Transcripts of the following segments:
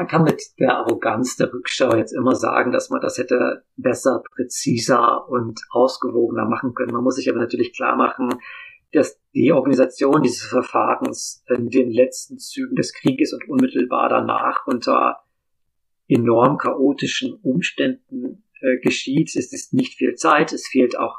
man kann mit der Arroganz der Rückschau jetzt immer sagen, dass man das hätte besser, präziser und ausgewogener machen können. Man muss sich aber natürlich klar machen, dass die Organisation dieses Verfahrens in den letzten Zügen des Krieges und unmittelbar danach unter enorm chaotischen Umständen äh, geschieht. Es ist nicht viel Zeit, es fehlt auch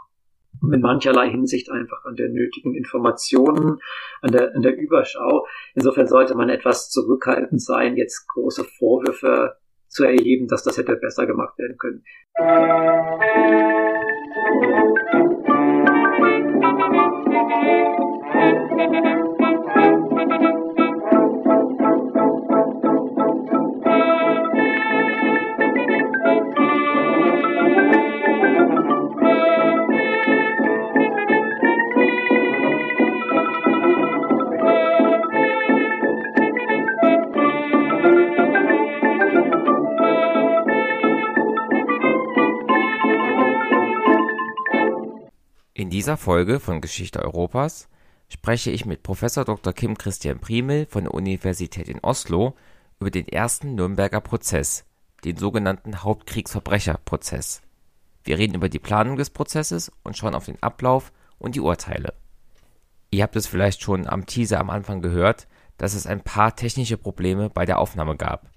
in mancherlei Hinsicht einfach an der nötigen Informationen, an der, an der Überschau. Insofern sollte man etwas zurückhaltend sein, jetzt große Vorwürfe zu erheben, dass das hätte besser gemacht werden können. Dieser Folge von Geschichte Europas spreche ich mit Prof. Dr. Kim Christian Priemel von der Universität in Oslo über den ersten Nürnberger Prozess, den sogenannten Hauptkriegsverbrecherprozess. Wir reden über die Planung des Prozesses und schauen auf den Ablauf und die Urteile. Ihr habt es vielleicht schon am Teaser am Anfang gehört, dass es ein paar technische Probleme bei der Aufnahme gab.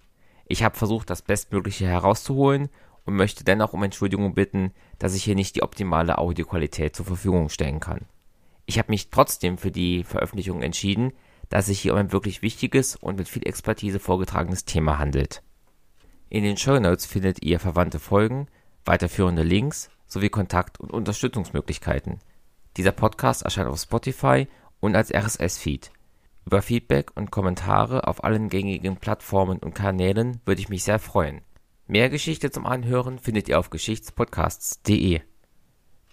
Ich habe versucht, das Bestmögliche herauszuholen und möchte dennoch um Entschuldigung bitten, dass ich hier nicht die optimale Audioqualität zur Verfügung stellen kann. Ich habe mich trotzdem für die Veröffentlichung entschieden, da es sich hier um ein wirklich wichtiges und mit viel Expertise vorgetragenes Thema handelt. In den Show Notes findet ihr verwandte Folgen, weiterführende Links sowie Kontakt- und Unterstützungsmöglichkeiten. Dieser Podcast erscheint auf Spotify und als RSS-Feed. Über Feedback und Kommentare auf allen gängigen Plattformen und Kanälen würde ich mich sehr freuen. Mehr Geschichte zum Anhören findet ihr auf geschichtspodcasts.de.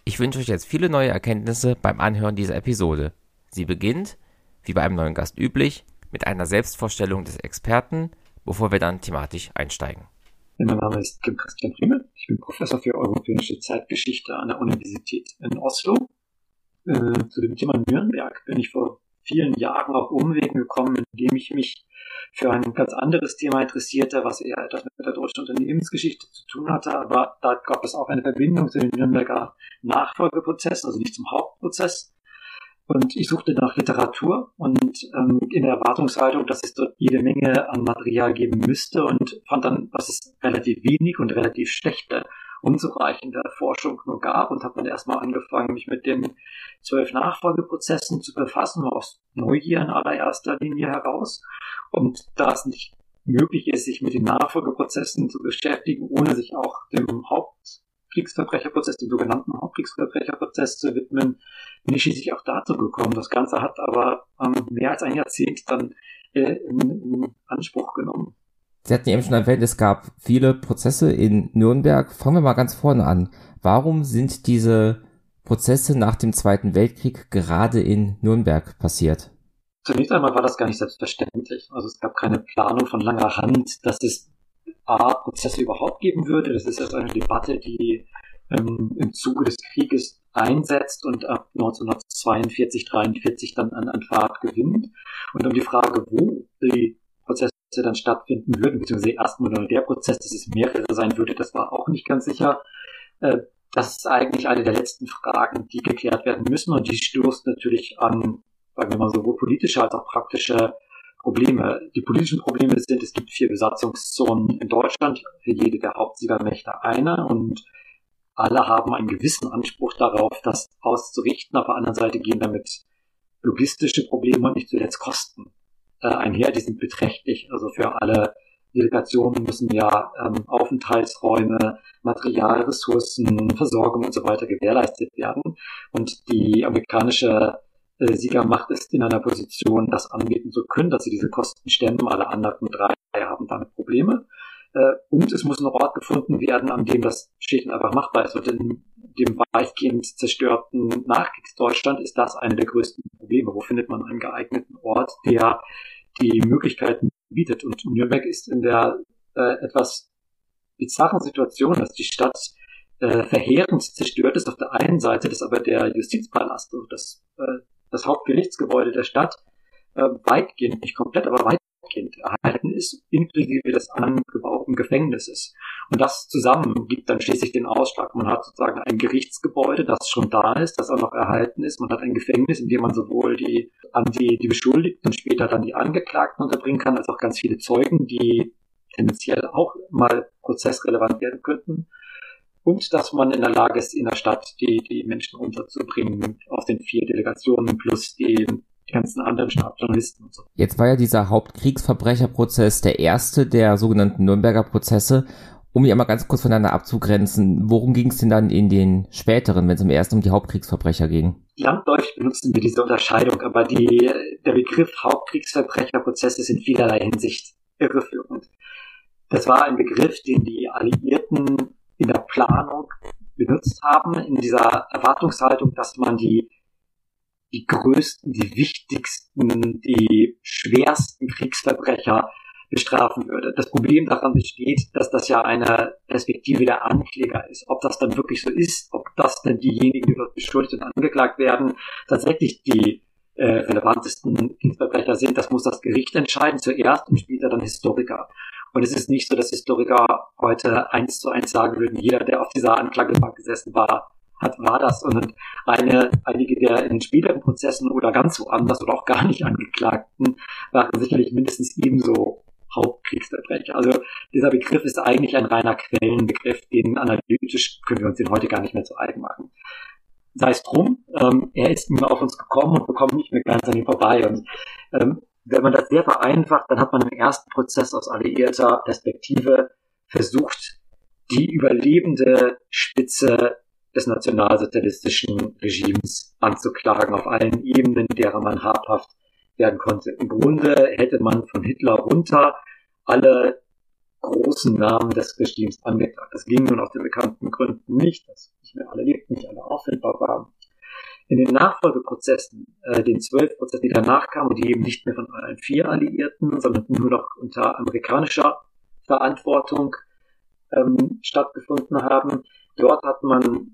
Ich wünsche euch jetzt viele neue Erkenntnisse beim Anhören dieser Episode. Sie beginnt, wie bei einem neuen Gast üblich, mit einer Selbstvorstellung des Experten, bevor wir dann thematisch einsteigen. Mein Name ist Kim Christian Priemel. Ich bin Professor für europäische Zeitgeschichte an der Universität in Oslo. Äh, zu dem Thema Nürnberg bin ich vor vielen Jahren auf Umwegen gekommen, indem ich mich für ein ganz anderes Thema interessierte, was eher etwas mit der deutschen Unternehmensgeschichte zu tun hatte. Aber da gab es auch eine Verbindung zu den Nürnberger Nachfolgeprozessen, also nicht zum Hauptprozess. Und ich suchte nach Literatur und ähm, in der Erwartungshaltung, dass es dort jede Menge an Material geben müsste und fand dann, dass es relativ wenig und relativ schlechte unzureichende Forschung nur gab und habe dann erstmal angefangen, mich mit den zwölf Nachfolgeprozessen zu befassen, aus Neugier in allererster Linie heraus. Und da es nicht möglich ist, sich mit den Nachfolgeprozessen zu beschäftigen, ohne sich auch dem Hauptkriegsverbrecherprozess, dem sogenannten Hauptkriegsverbrecherprozess zu widmen, bin ich schließlich auch dazu gekommen. Das Ganze hat aber ähm, mehr als ein Jahrzehnt dann äh, in, in Anspruch genommen. Sie hatten eben schon erwähnt, es gab viele Prozesse in Nürnberg. Fangen wir mal ganz vorne an. Warum sind diese Prozesse nach dem Zweiten Weltkrieg gerade in Nürnberg passiert? Zunächst einmal war das gar nicht selbstverständlich. Also es gab keine Planung von langer Hand, dass es A, Prozesse überhaupt geben würde. Das ist jetzt eine Debatte, die ähm, im Zuge des Krieges einsetzt und ab 1942, 43 dann an, an Fahrt gewinnt. Und um die Frage, wo die Prozesse dann stattfinden würden, beziehungsweise erstmal nur der Prozess, dass es mehrere sein würde, das war auch nicht ganz sicher. Äh, das ist eigentlich eine der letzten Fragen, die geklärt werden müssen und die stößt natürlich an, sagen wir mal, sowohl politische als auch praktische Probleme. Die politischen Probleme sind, es gibt vier Besatzungszonen in Deutschland, für jede der Hauptsiegermächte eine und alle haben einen gewissen Anspruch darauf, das auszurichten. Auf der anderen Seite gehen damit logistische Probleme und nicht zuletzt Kosten äh, einher, die sind beträchtlich. Also für alle Delegationen müssen ja ähm, Aufenthaltsräume, Material, Ressourcen, Versorgung und so weiter gewährleistet werden. Und die amerikanische äh, Siegermacht ist in einer Position, das anbieten zu können, dass sie diese Kosten stemmen. Alle anderen drei haben damit Probleme. Äh, und es muss ein Ort gefunden werden, an dem das schlicht und einfach machbar ist. Und in dem weitgehend zerstörten Nachkriegsdeutschland ist das eine der größten Probleme. Wo findet man einen geeigneten Ort, der die Möglichkeiten bietet. Und Nürnberg ist in der äh, etwas bizarren Situation, dass die Stadt äh, verheerend zerstört ist. Auf der einen Seite ist aber der Justizpalast, also das, äh, das Hauptgerichtsgebäude der Stadt, äh, weitgehend, nicht komplett, aber Kind erhalten ist, inklusive des angebauten Gefängnisses. Und das zusammen gibt dann schließlich den Ausschlag. Man hat sozusagen ein Gerichtsgebäude, das schon da ist, das auch noch erhalten ist. Man hat ein Gefängnis, in dem man sowohl die, an die, die Beschuldigten und später dann die Angeklagten unterbringen kann, als auch ganz viele Zeugen, die tendenziell auch mal prozessrelevant werden könnten. Und dass man in der Lage ist, in der Stadt die, die Menschen unterzubringen aus den vier Delegationen plus die die ganzen anderen Stabsjournalisten und so. Jetzt war ja dieser Hauptkriegsverbrecherprozess der erste der sogenannten Nürnberger Prozesse. Um die einmal ganz kurz voneinander abzugrenzen, worum ging es denn dann in den späteren, wenn es im ersten um die Hauptkriegsverbrecher ging? Landläufig benutzen wir diese Unterscheidung, aber die, der Begriff Hauptkriegsverbrecherprozess ist in vielerlei Hinsicht irreführend. Das war ein Begriff, den die Alliierten in der Planung benutzt haben, in dieser Erwartungshaltung, dass man die die größten, die wichtigsten, die schwersten Kriegsverbrecher bestrafen würde. Das Problem daran besteht, dass das ja eine Perspektive der Ankläger ist. Ob das dann wirklich so ist, ob das dann diejenigen, die dort beschuldigt und angeklagt werden, tatsächlich die äh, relevantesten Kriegsverbrecher sind, das muss das Gericht entscheiden zuerst und später dann Historiker. Und es ist nicht so, dass Historiker heute eins zu eins sagen würden, jeder, der auf dieser Anklagebank gesessen war, hat, war das. Und eine, einige der in späteren Prozessen oder ganz woanders oder auch gar nicht Angeklagten waren sicherlich mindestens ebenso Hauptkriegsverbrecher. Also dieser Begriff ist eigentlich ein reiner Quellenbegriff, den analytisch können wir uns den heute gar nicht mehr zu eigen machen. Sei es drum, ähm, er ist immer auf uns gekommen und bekommt nicht mehr ganz an ihm vorbei. Und ähm, wenn man das sehr vereinfacht, dann hat man im ersten Prozess aus alliierter Perspektive versucht, die überlebende Spitze des nationalsozialistischen Regimes anzuklagen auf allen Ebenen, derer man habhaft werden konnte. Im Grunde hätte man von Hitler runter alle großen Namen des Regimes angeklagt. Das ging nun aus den bekannten Gründen nicht, dass nicht mehr alle lebten, nicht alle auffindbar waren. In den Nachfolgeprozessen, äh, den zwölf Prozessen, die danach kamen, die eben nicht mehr von allen vier Alliierten, sondern nur noch unter amerikanischer Verantwortung ähm, stattgefunden haben, Dort hat man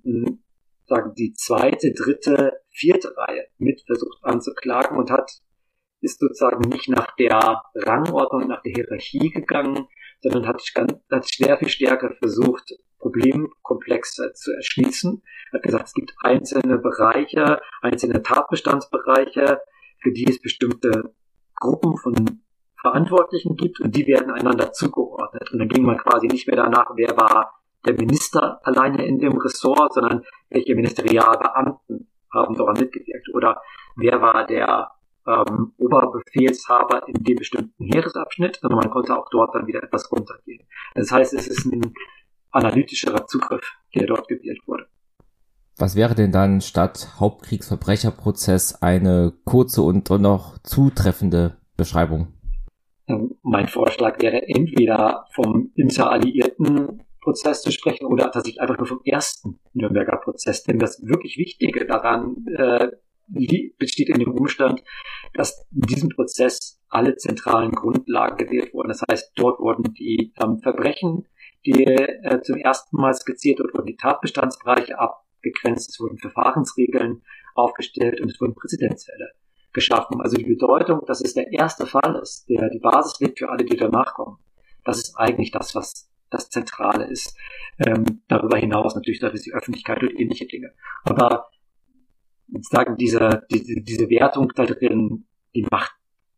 sagen die zweite, dritte, vierte Reihe mit versucht anzuklagen und hat ist sozusagen nicht nach der Rangordnung, nach der Hierarchie gegangen, sondern hat, hat sehr viel stärker versucht, Problemkomplexe zu erschließen. Hat gesagt, es gibt einzelne Bereiche, einzelne Tatbestandsbereiche, für die es bestimmte Gruppen von Verantwortlichen gibt und die werden einander zugeordnet. Und dann ging man quasi nicht mehr danach, wer war der Minister alleine in dem Ressort, sondern welche Ministerialbeamten haben daran mitgewirkt oder wer war der ähm, Oberbefehlshaber in dem bestimmten Heeresabschnitt, sondern man konnte auch dort dann wieder etwas runtergehen. Das heißt, es ist ein analytischerer Zugriff, der dort gewählt wurde. Was wäre denn dann statt Hauptkriegsverbrecherprozess eine kurze und noch zutreffende Beschreibung? Ähm, mein Vorschlag wäre entweder vom interalliierten Prozess zu sprechen oder tatsächlich einfach nur vom ersten Nürnberger Prozess. Denn das wirklich Wichtige daran äh, besteht in dem Umstand, dass in diesem Prozess alle zentralen Grundlagen gewählt wurden. Das heißt, dort wurden die ähm, Verbrechen, die äh, zum ersten Mal skizziert, dort wurden die Tatbestandsbereiche abgegrenzt, es wurden Verfahrensregeln aufgestellt und es wurden Präzedenzfälle geschaffen. Also die Bedeutung, dass es der erste Fall ist, der die Basis legt für alle, die danach kommen. Das ist eigentlich das, was das Zentrale ist. Ähm, darüber hinaus natürlich da ist die Öffentlichkeit und ähnliche Dinge. Aber sagen diese, diese, diese Wertung da drin, die macht,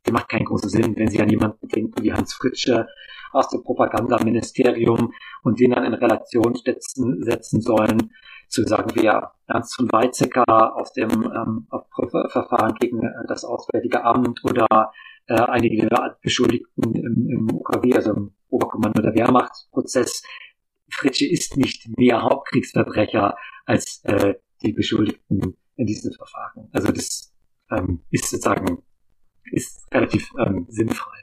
die macht keinen großen Sinn, wenn Sie an jemanden denken wie Hans Fritsche aus dem Propagandaministerium und den dann in Relation setzen, setzen sollen zu sagen wir Ernst von Weizsäcker aus dem ähm, Verfahren gegen äh, das Auswärtige Amt oder äh, einige der Beschuldigten im, im OKW, also im Oberkommando der Wehrmachtsprozess. Fritsche ist nicht mehr Hauptkriegsverbrecher als äh, die Beschuldigten in diesen Verfahren. Also das ähm, ist sozusagen ist relativ ähm, sinnfrei.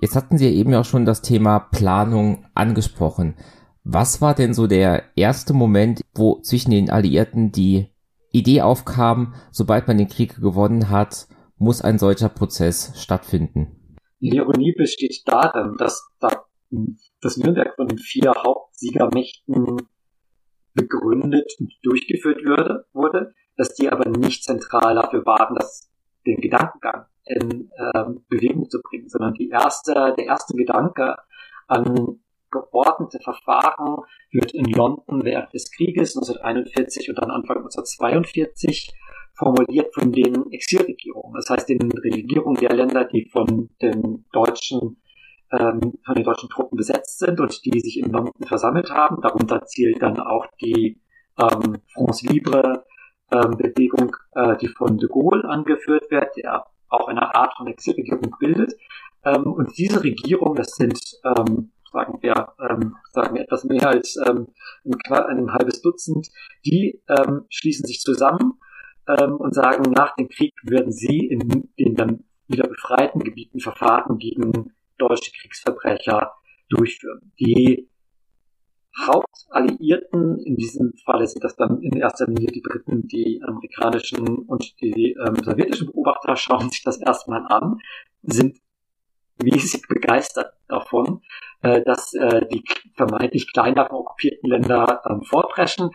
Jetzt hatten Sie ja eben auch schon das Thema Planung angesprochen. Was war denn so der erste Moment, wo zwischen den Alliierten die Idee aufkam, sobald man den Krieg gewonnen hat, muss ein solcher Prozess stattfinden? Die Ironie besteht darin, dass das Nürnberg von den vier Hauptsiegermächten begründet und durchgeführt würde, wurde, dass die aber nicht zentral dafür waren, dass den Gedankengang in ähm, Bewegung zu bringen, sondern die erste, der erste Gedanke an geordnete Verfahren wird in London während des Krieges 1941 und dann Anfang 1942 formuliert von den Exilregierungen, das heißt den Regierungen der Länder, die von den deutschen ähm, von den deutschen Truppen besetzt sind und die sich in London versammelt haben. Darunter zielt dann auch die ähm, France Libre ähm, Bewegung, äh, die von de Gaulle angeführt wird, der auch eine Art von Exilregierung bildet. Ähm, und diese Regierung, das sind ähm, sagen wir, ähm, sagen wir etwas mehr als ähm, ein, ein halbes Dutzend, die ähm, schließen sich zusammen ähm, und sagen, nach dem Krieg würden sie in den dann wieder befreiten Gebieten Verfahren gegen deutsche Kriegsverbrecher durchführen. Die Hauptalliierten, in diesem Falle sind das dann in erster Linie die Briten, die amerikanischen und die ähm, sowjetischen Beobachter, schauen sich das erstmal an, sind riesig begeistert davon, äh, dass äh, die vermeintlich kleineren okkupierten Länder ähm, vorpreschen,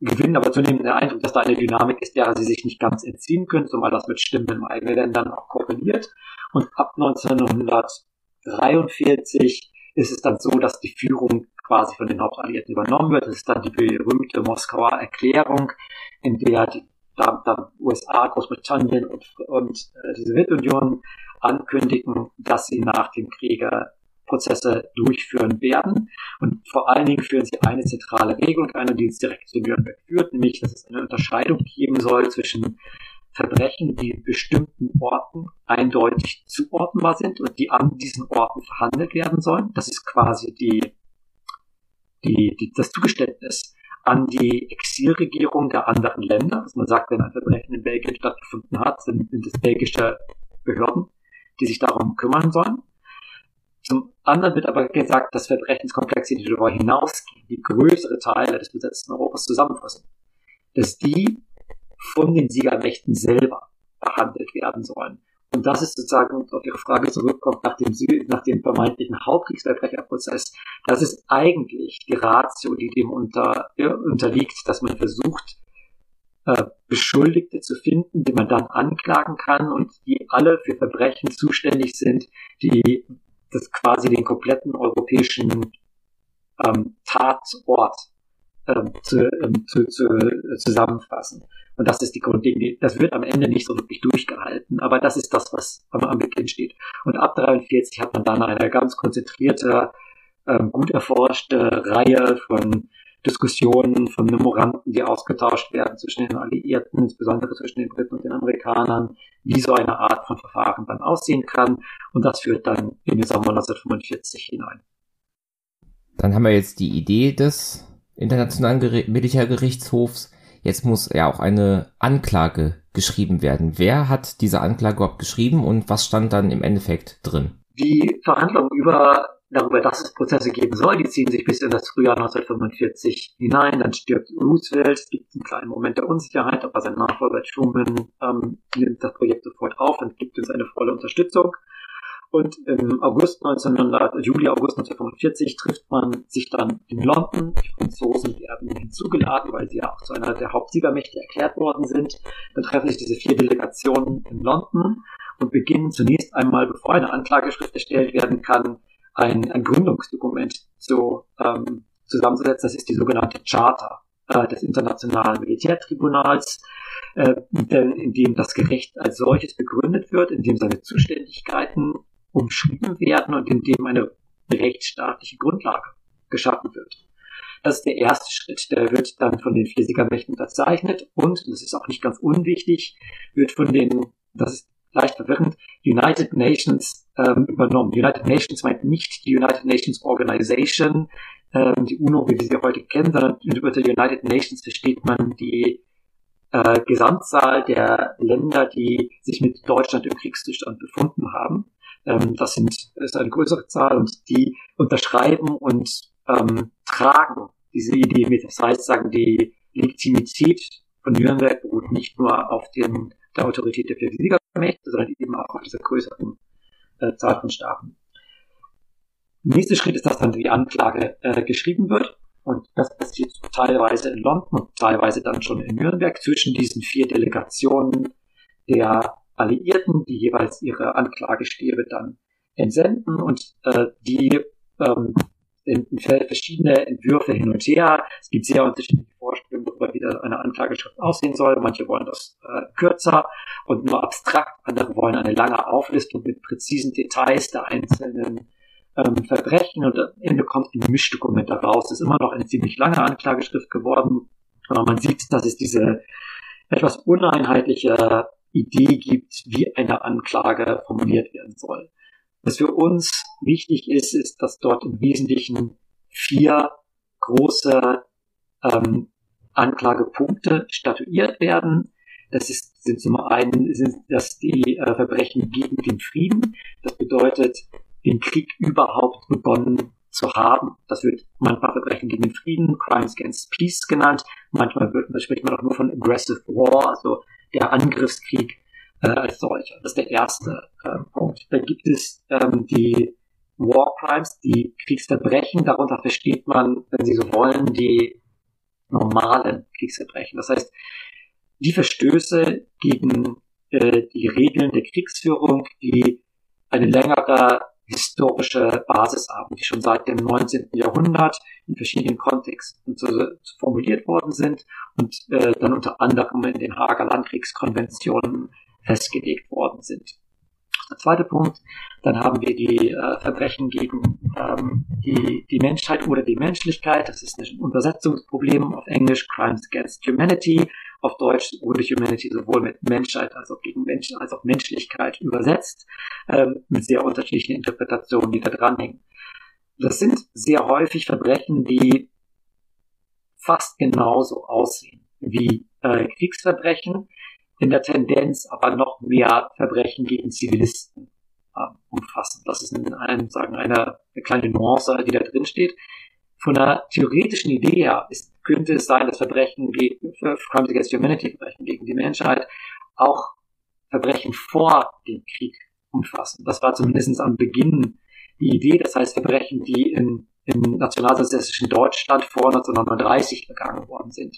gewinnen aber zunehmend den Eindruck, dass da eine Dynamik ist, der sie sich nicht ganz entziehen können, zumal das mit Stimmen in eigenen Ländern auch korreliert. Und ab 1943 ist es dann so, dass die Führung quasi von den Hauptalliierten übernommen wird. Das ist dann die berühmte Moskauer Erklärung, in der die da, da USA, Großbritannien und, und äh, die Sowjetunion ankündigen, dass sie nach dem Kriege Prozesse durchführen werden. Und vor allen Dingen führen sie eine zentrale Regelung ein, die uns direkt zu Nürnberg führt, nämlich, dass es eine Unterscheidung geben soll zwischen Verbrechen, die bestimmten Orten eindeutig zuordnenbar sind und die an diesen Orten verhandelt werden sollen. Das ist quasi die, die, die, das Zugeständnis an die Exilregierung der anderen Länder. Also man sagt, wenn ein Verbrechen in Belgien stattgefunden hat, sind, sind es belgische Behörden, die sich darum kümmern sollen. Zum anderen wird aber gesagt, dass Verbrechenskomplexe, die darüber hinausgehen, die größere Teile des besetzten Europas zusammenfassen, dass die von den Siegermächten selber behandelt werden sollen. Und das ist sozusagen, auf Ihre Frage zurückkommt, nach dem, nach dem vermeintlichen Hauptkriegsverbrecherprozess, das ist eigentlich die Ratio, die dem unter, unterliegt, dass man versucht, äh, Beschuldigte zu finden, die man dann anklagen kann und die alle für Verbrechen zuständig sind, die das quasi den kompletten europäischen ähm, Tatort ähm, zu, ähm, zu, zu, äh, zusammenfassen. Und das ist die Grundidee. Das wird am Ende nicht so wirklich durchgehalten, aber das ist das, was am, am Beginn steht. Und ab 43 hat man dann eine ganz konzentrierte, ähm, gut erforschte Reihe von Diskussionen, von Memoranden, die ausgetauscht werden zwischen den Alliierten, insbesondere zwischen den Briten und den Amerikanern, wie so eine Art von Verfahren dann aussehen kann. Und das führt dann in den Sommer 1945 hinein. Dann haben wir jetzt die Idee des Internationalen Ger Militärgerichtshofs. Jetzt muss ja auch eine Anklage geschrieben werden. Wer hat diese Anklage überhaupt geschrieben und was stand dann im Endeffekt drin? Die Verhandlungen über darüber, dass es Prozesse geben soll. Die ziehen sich bis in das Frühjahr 1945 hinein. Dann stirbt Roosevelt. Es gibt einen kleinen Moment der Unsicherheit, aber sein Nachfolger Truman ähm, nimmt das Projekt sofort auf und gibt uns eine volle Unterstützung. Und im August 1900, Juli, August 1945 trifft man sich dann in London. Die Franzosen werden hinzugeladen, weil sie ja auch zu einer der Hauptsiegermächte erklärt worden sind. Dann treffen sich diese vier Delegationen in London und beginnen zunächst einmal, bevor eine Anklageschrift erstellt werden kann, ein, ein Gründungsdokument zu, ähm, zusammenzusetzen. Das ist die sogenannte Charta äh, des Internationalen Militärtribunals, äh, in dem das Gericht als solches begründet wird, in dem seine Zuständigkeiten umschrieben werden und in dem eine rechtsstaatliche Grundlage geschaffen wird. Das ist der erste Schritt. Der wird dann von den vier unterzeichnet und, das ist auch nicht ganz unwichtig, wird von den, das ist leicht verwirrend, United Nations ähm, übernommen. United Nations meint nicht die United Nations Organization, ähm, die UNO, wie wir sie heute kennen, sondern über die United Nations versteht man die äh, Gesamtzahl der Länder, die sich mit Deutschland im Kriegszustand befunden haben. Ähm, das sind, ist eine größere Zahl und die unterschreiben und ähm, tragen diese Idee mit. Das heißt, sagen, die Legitimität von Nürnberg beruht nicht nur auf den, der Autorität der vier Siegermächte, sondern eben auch auf dieser größeren äh, Zahl von Staaten. Nächster Schritt ist, dass dann die Anklage äh, geschrieben wird. Und das passiert teilweise in London und teilweise dann schon in Nürnberg zwischen diesen vier Delegationen der Alliierten, die jeweils ihre Anklagestäbe dann entsenden und äh, die ähm, verschiedene Entwürfe hin und her. Es gibt sehr unterschiedliche Vorstellungen darüber, wie eine Anklageschrift aussehen soll. Manche wollen das äh, kürzer und nur abstrakt. Andere wollen eine lange Auflistung mit präzisen Details der einzelnen ähm, Verbrechen. Und am Ende kommt ein Mischdokument daraus. Es ist immer noch eine ziemlich lange Anklageschrift geworden. Aber man sieht, dass es diese etwas uneinheitliche Idee gibt, wie eine Anklage formuliert werden soll. Was für uns wichtig ist, ist, dass dort im Wesentlichen vier große ähm, Anklagepunkte statuiert werden. Das ist, sind zum einen sind das die äh, Verbrechen gegen den Frieden. Das bedeutet, den Krieg überhaupt begonnen zu haben. Das wird manchmal Verbrechen gegen den Frieden, Crimes against Peace genannt. Manchmal wird, spricht man auch nur von Aggressive War, also der Angriffskrieg äh, als solcher. Das ist der erste äh, Punkt. Dann gibt es ähm, die War Crimes, die Kriegsverbrechen. Darunter versteht man, wenn Sie so wollen, die normalen Kriegsverbrechen. Das heißt, die Verstöße gegen äh, die Regeln der Kriegsführung, die eine längere historische Basis haben, die schon seit dem 19. Jahrhundert in verschiedenen Kontexten zu, zu formuliert worden sind und äh, dann unter anderem in den Hager Landkriegskonventionen festgelegt worden sind. Der zweite Punkt, dann haben wir die äh, Verbrechen gegen ähm, die, die Menschheit oder die Menschlichkeit. Das ist ein Übersetzungsproblem auf Englisch, Crimes Against Humanity, auf Deutsch wurde Humanity sowohl mit Menschheit als auch gegen Mensch, als auch Menschlichkeit übersetzt, ähm, mit sehr unterschiedlichen Interpretationen, die da dranhängen. Das sind sehr häufig Verbrechen, die fast genauso aussehen wie äh, Kriegsverbrechen, in der Tendenz aber noch mehr Verbrechen gegen Zivilisten äh, umfassen. Das ist ein, ein, sagen, eine, eine kleine Nuance, die da drin steht. Von der theoretischen Idee her ist, könnte es sein, dass Verbrechen gegen Crimes Against Humanity, Verbrechen gegen die Menschheit, auch Verbrechen vor dem Krieg umfassen. Das war zumindest am Beginn die Idee. Das heißt, Verbrechen, die in, im nationalsozialistischen Deutschland vor 1939 begangen worden sind.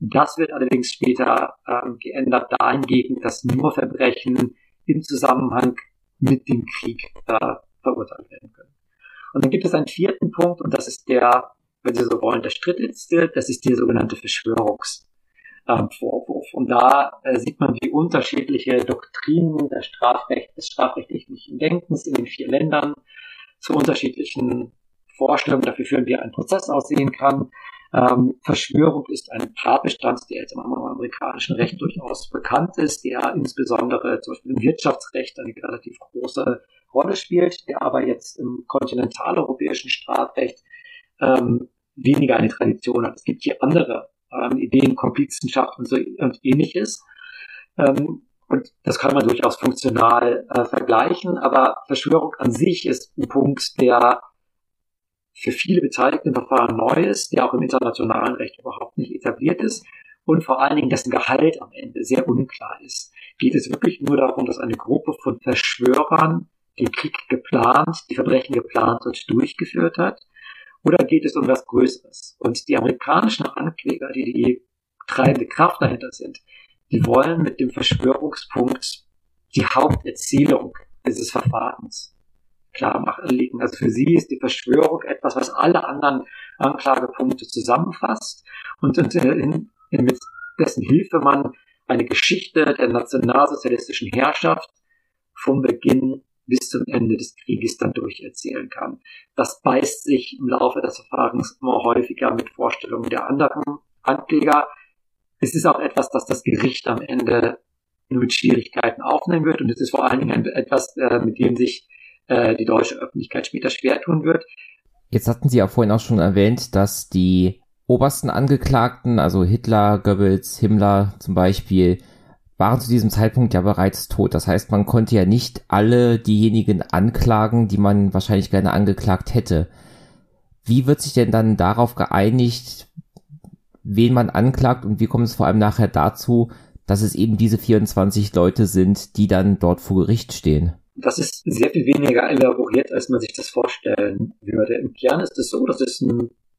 Das wird allerdings später ähm, geändert dahingehend, dass nur Verbrechen im Zusammenhang mit dem Krieg äh, verurteilt werden können. Und dann gibt es einen vierten Punkt und das ist der, wenn Sie so wollen, der strittigste, das ist die sogenannte Verschwörungsvorwurf. Ähm, und da äh, sieht man, wie unterschiedliche Doktrinen der Strafrecht, des strafrechtlichen Denkens in den vier Ländern zu unterschiedlichen Vorstellungen dafür führen, wie ein Prozess aussehen kann. Ähm, Verschwörung ist ein Tatbestand, der jetzt im amerikanischen Recht durchaus bekannt ist, der insbesondere zum Beispiel im Wirtschaftsrecht eine relativ große Rolle spielt, der aber jetzt im kontinentaleuropäischen Strafrecht ähm, weniger eine Tradition hat. Es gibt hier andere ähm, Ideen, Komplizenschaft und so und ähnliches. Ähm, und das kann man durchaus funktional äh, vergleichen, aber Verschwörung an sich ist ein Punkt, der für viele Beteiligte im Verfahren neu ist, der auch im internationalen Recht überhaupt nicht etabliert ist und vor allen Dingen dessen Gehalt am Ende sehr unklar ist. Geht es wirklich nur darum, dass eine Gruppe von Verschwörern den Krieg geplant, die Verbrechen geplant und durchgeführt hat? Oder geht es um was Größeres? Und die amerikanischen Ankläger, die die treibende Kraft dahinter sind, die wollen mit dem Verschwörungspunkt die Haupterzählung dieses Verfahrens klar machen, liegen. Also für sie ist die Verschwörung etwas, was alle anderen Anklagepunkte zusammenfasst und in, in, mit dessen Hilfe man eine Geschichte der nationalsozialistischen Herrschaft vom Beginn bis zum Ende des Krieges dann durcherzählen kann. Das beißt sich im Laufe des Verfahrens immer häufiger mit Vorstellungen der anderen Ankläger. Es ist auch etwas, das das Gericht am Ende nur mit Schwierigkeiten aufnehmen wird und es ist vor allen Dingen etwas, äh, mit dem sich äh, die deutsche Öffentlichkeit später schwer tun wird. Jetzt hatten Sie ja vorhin auch schon erwähnt, dass die obersten Angeklagten, also Hitler, Goebbels, Himmler zum Beispiel, waren zu diesem Zeitpunkt ja bereits tot. Das heißt, man konnte ja nicht alle diejenigen anklagen, die man wahrscheinlich gerne angeklagt hätte. Wie wird sich denn dann darauf geeinigt, wen man anklagt und wie kommt es vor allem nachher dazu, dass es eben diese 24 Leute sind, die dann dort vor Gericht stehen? Das ist sehr viel weniger elaboriert, als man sich das vorstellen würde. Im Kern ist es so, dass es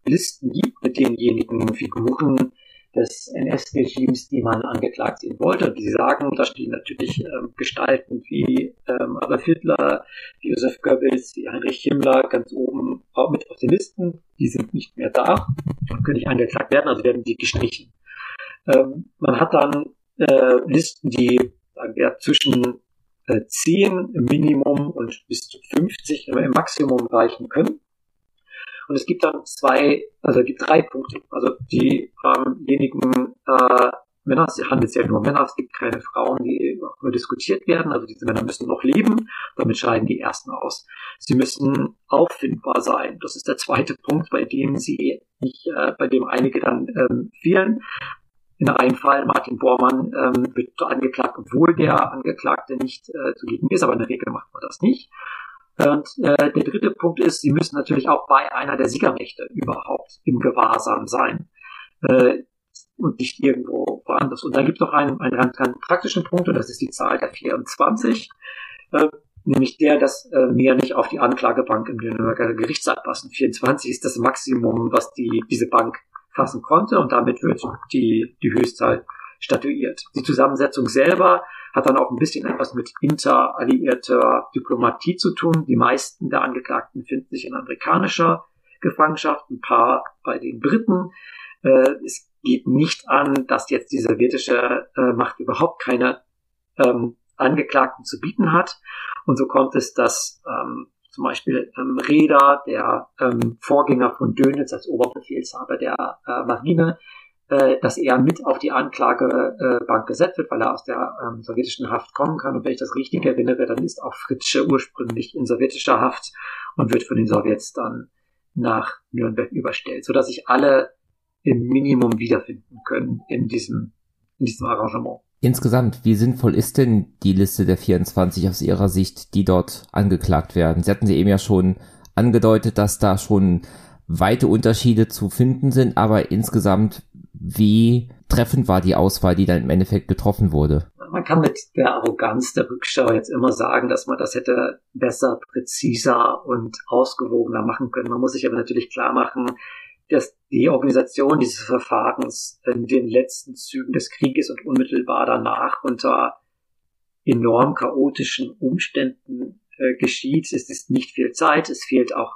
Listen gibt mit denjenigen Figuren, des NS-Regimes, die man angeklagt sehen wollte. Und die sagen, da stehen natürlich ähm, Gestalten wie ähm, Adolf Hitler, wie Josef Goebbels, wie Heinrich Himmler ganz oben mit auf den Listen. Die sind nicht mehr da und können nicht angeklagt werden, also werden die gestrichen. Ähm, man hat dann äh, Listen, die sagen wir, zwischen äh, 10 im Minimum und bis zu 50 im Maximum reichen können. Und es gibt dann zwei, also gibt drei Punkte. Also diejenigen äh, Männer, es handelt sich ja nur um Männer, es gibt keine Frauen, die nur diskutiert werden. Also diese Männer müssen noch leben, damit scheiden die ersten aus. Sie müssen auffindbar sein. Das ist der zweite Punkt, bei dem sie nicht, äh, bei dem einige dann ähm, fehlen. In einem Fall, Martin Bormann ähm, wird angeklagt, obwohl der Angeklagte nicht äh, zugegen ist, aber in der Regel macht man das nicht. Und äh, der dritte Punkt ist, sie müssen natürlich auch bei einer der Siegermächte überhaupt im Gewahrsam sein äh, und nicht irgendwo woanders. Und da gibt es noch einen, einen ganz, ganz praktischen Punkt, und das ist die Zahl der 24, äh, nämlich der, dass äh, wir nicht auf die Anklagebank im Nürnberger Gerichtssaal passen. 24 ist das Maximum, was die, diese Bank fassen konnte, und damit wird die, die Höchstzahl statuiert. Die Zusammensetzung selber hat dann auch ein bisschen etwas mit interalliierter Diplomatie zu tun. Die meisten der Angeklagten finden sich in amerikanischer Gefangenschaft, ein paar bei den Briten. Äh, es geht nicht an, dass jetzt die sowjetische äh, Macht überhaupt keine ähm, Angeklagten zu bieten hat. Und so kommt es, dass ähm, zum Beispiel ähm, Reda, der ähm, Vorgänger von Dönitz als Oberbefehlshaber der äh, Marine, äh, dass er mit auf die Anklagebank gesetzt wird, weil er aus der ähm, sowjetischen Haft kommen kann. Und wenn ich das richtig erinnere, dann ist auch Fritzsche ursprünglich in sowjetischer Haft und wird von den Sowjets dann nach Nürnberg überstellt, sodass sich alle im Minimum wiederfinden können in diesem, in diesem Arrangement. Insgesamt, wie sinnvoll ist denn die Liste der 24 aus Ihrer Sicht, die dort angeklagt werden? Sie hatten sie eben ja schon angedeutet, dass da schon weite Unterschiede zu finden sind, aber insgesamt wie treffend war die Auswahl, die dann im Endeffekt getroffen wurde? Man kann mit der Arroganz der Rückschau jetzt immer sagen, dass man das hätte besser, präziser und ausgewogener machen können. Man muss sich aber natürlich klar machen, dass die Organisation dieses Verfahrens in den letzten Zügen des Krieges und unmittelbar danach unter enorm chaotischen Umständen äh, geschieht. Es ist nicht viel Zeit, es fehlt auch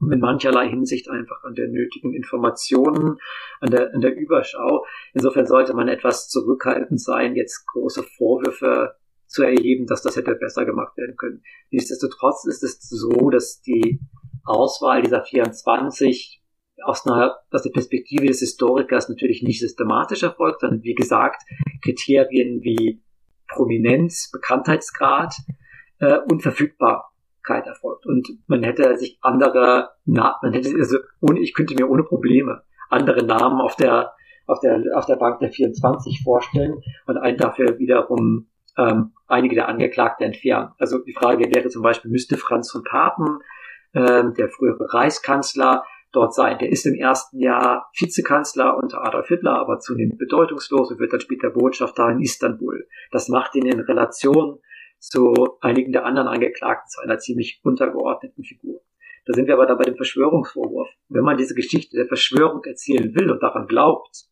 in mancherlei Hinsicht einfach an der nötigen Informationen, an der, an der Überschau. Insofern sollte man etwas zurückhaltend sein, jetzt große Vorwürfe zu erheben, dass das hätte besser gemacht werden können. Nichtsdestotrotz ist es so, dass die Auswahl dieser 24 aus einer, aus der Perspektive des Historikers natürlich nicht systematisch erfolgt, sondern wie gesagt, Kriterien wie Prominenz, Bekanntheitsgrad äh, und verfügbar Kalt erfolgt. Und man hätte sich andere, na, man hätte, also ohne, ich könnte mir ohne Probleme andere Namen auf der, auf der, auf der Bank der 24 vorstellen und einen dafür wiederum ähm, einige der Angeklagten entfernen. Also die Frage wäre zum Beispiel, müsste Franz von Papen, ähm, der frühere Reichskanzler, dort sein. Der ist im ersten Jahr Vizekanzler unter Adolf Hitler, aber zunehmend bedeutungslos und wird dann später Botschafter in Istanbul. Das macht ihn in Relation zu einigen der anderen Angeklagten zu einer ziemlich untergeordneten Figur. Da sind wir aber da bei dem Verschwörungsvorwurf. Wenn man diese Geschichte der Verschwörung erzählen will und daran glaubt,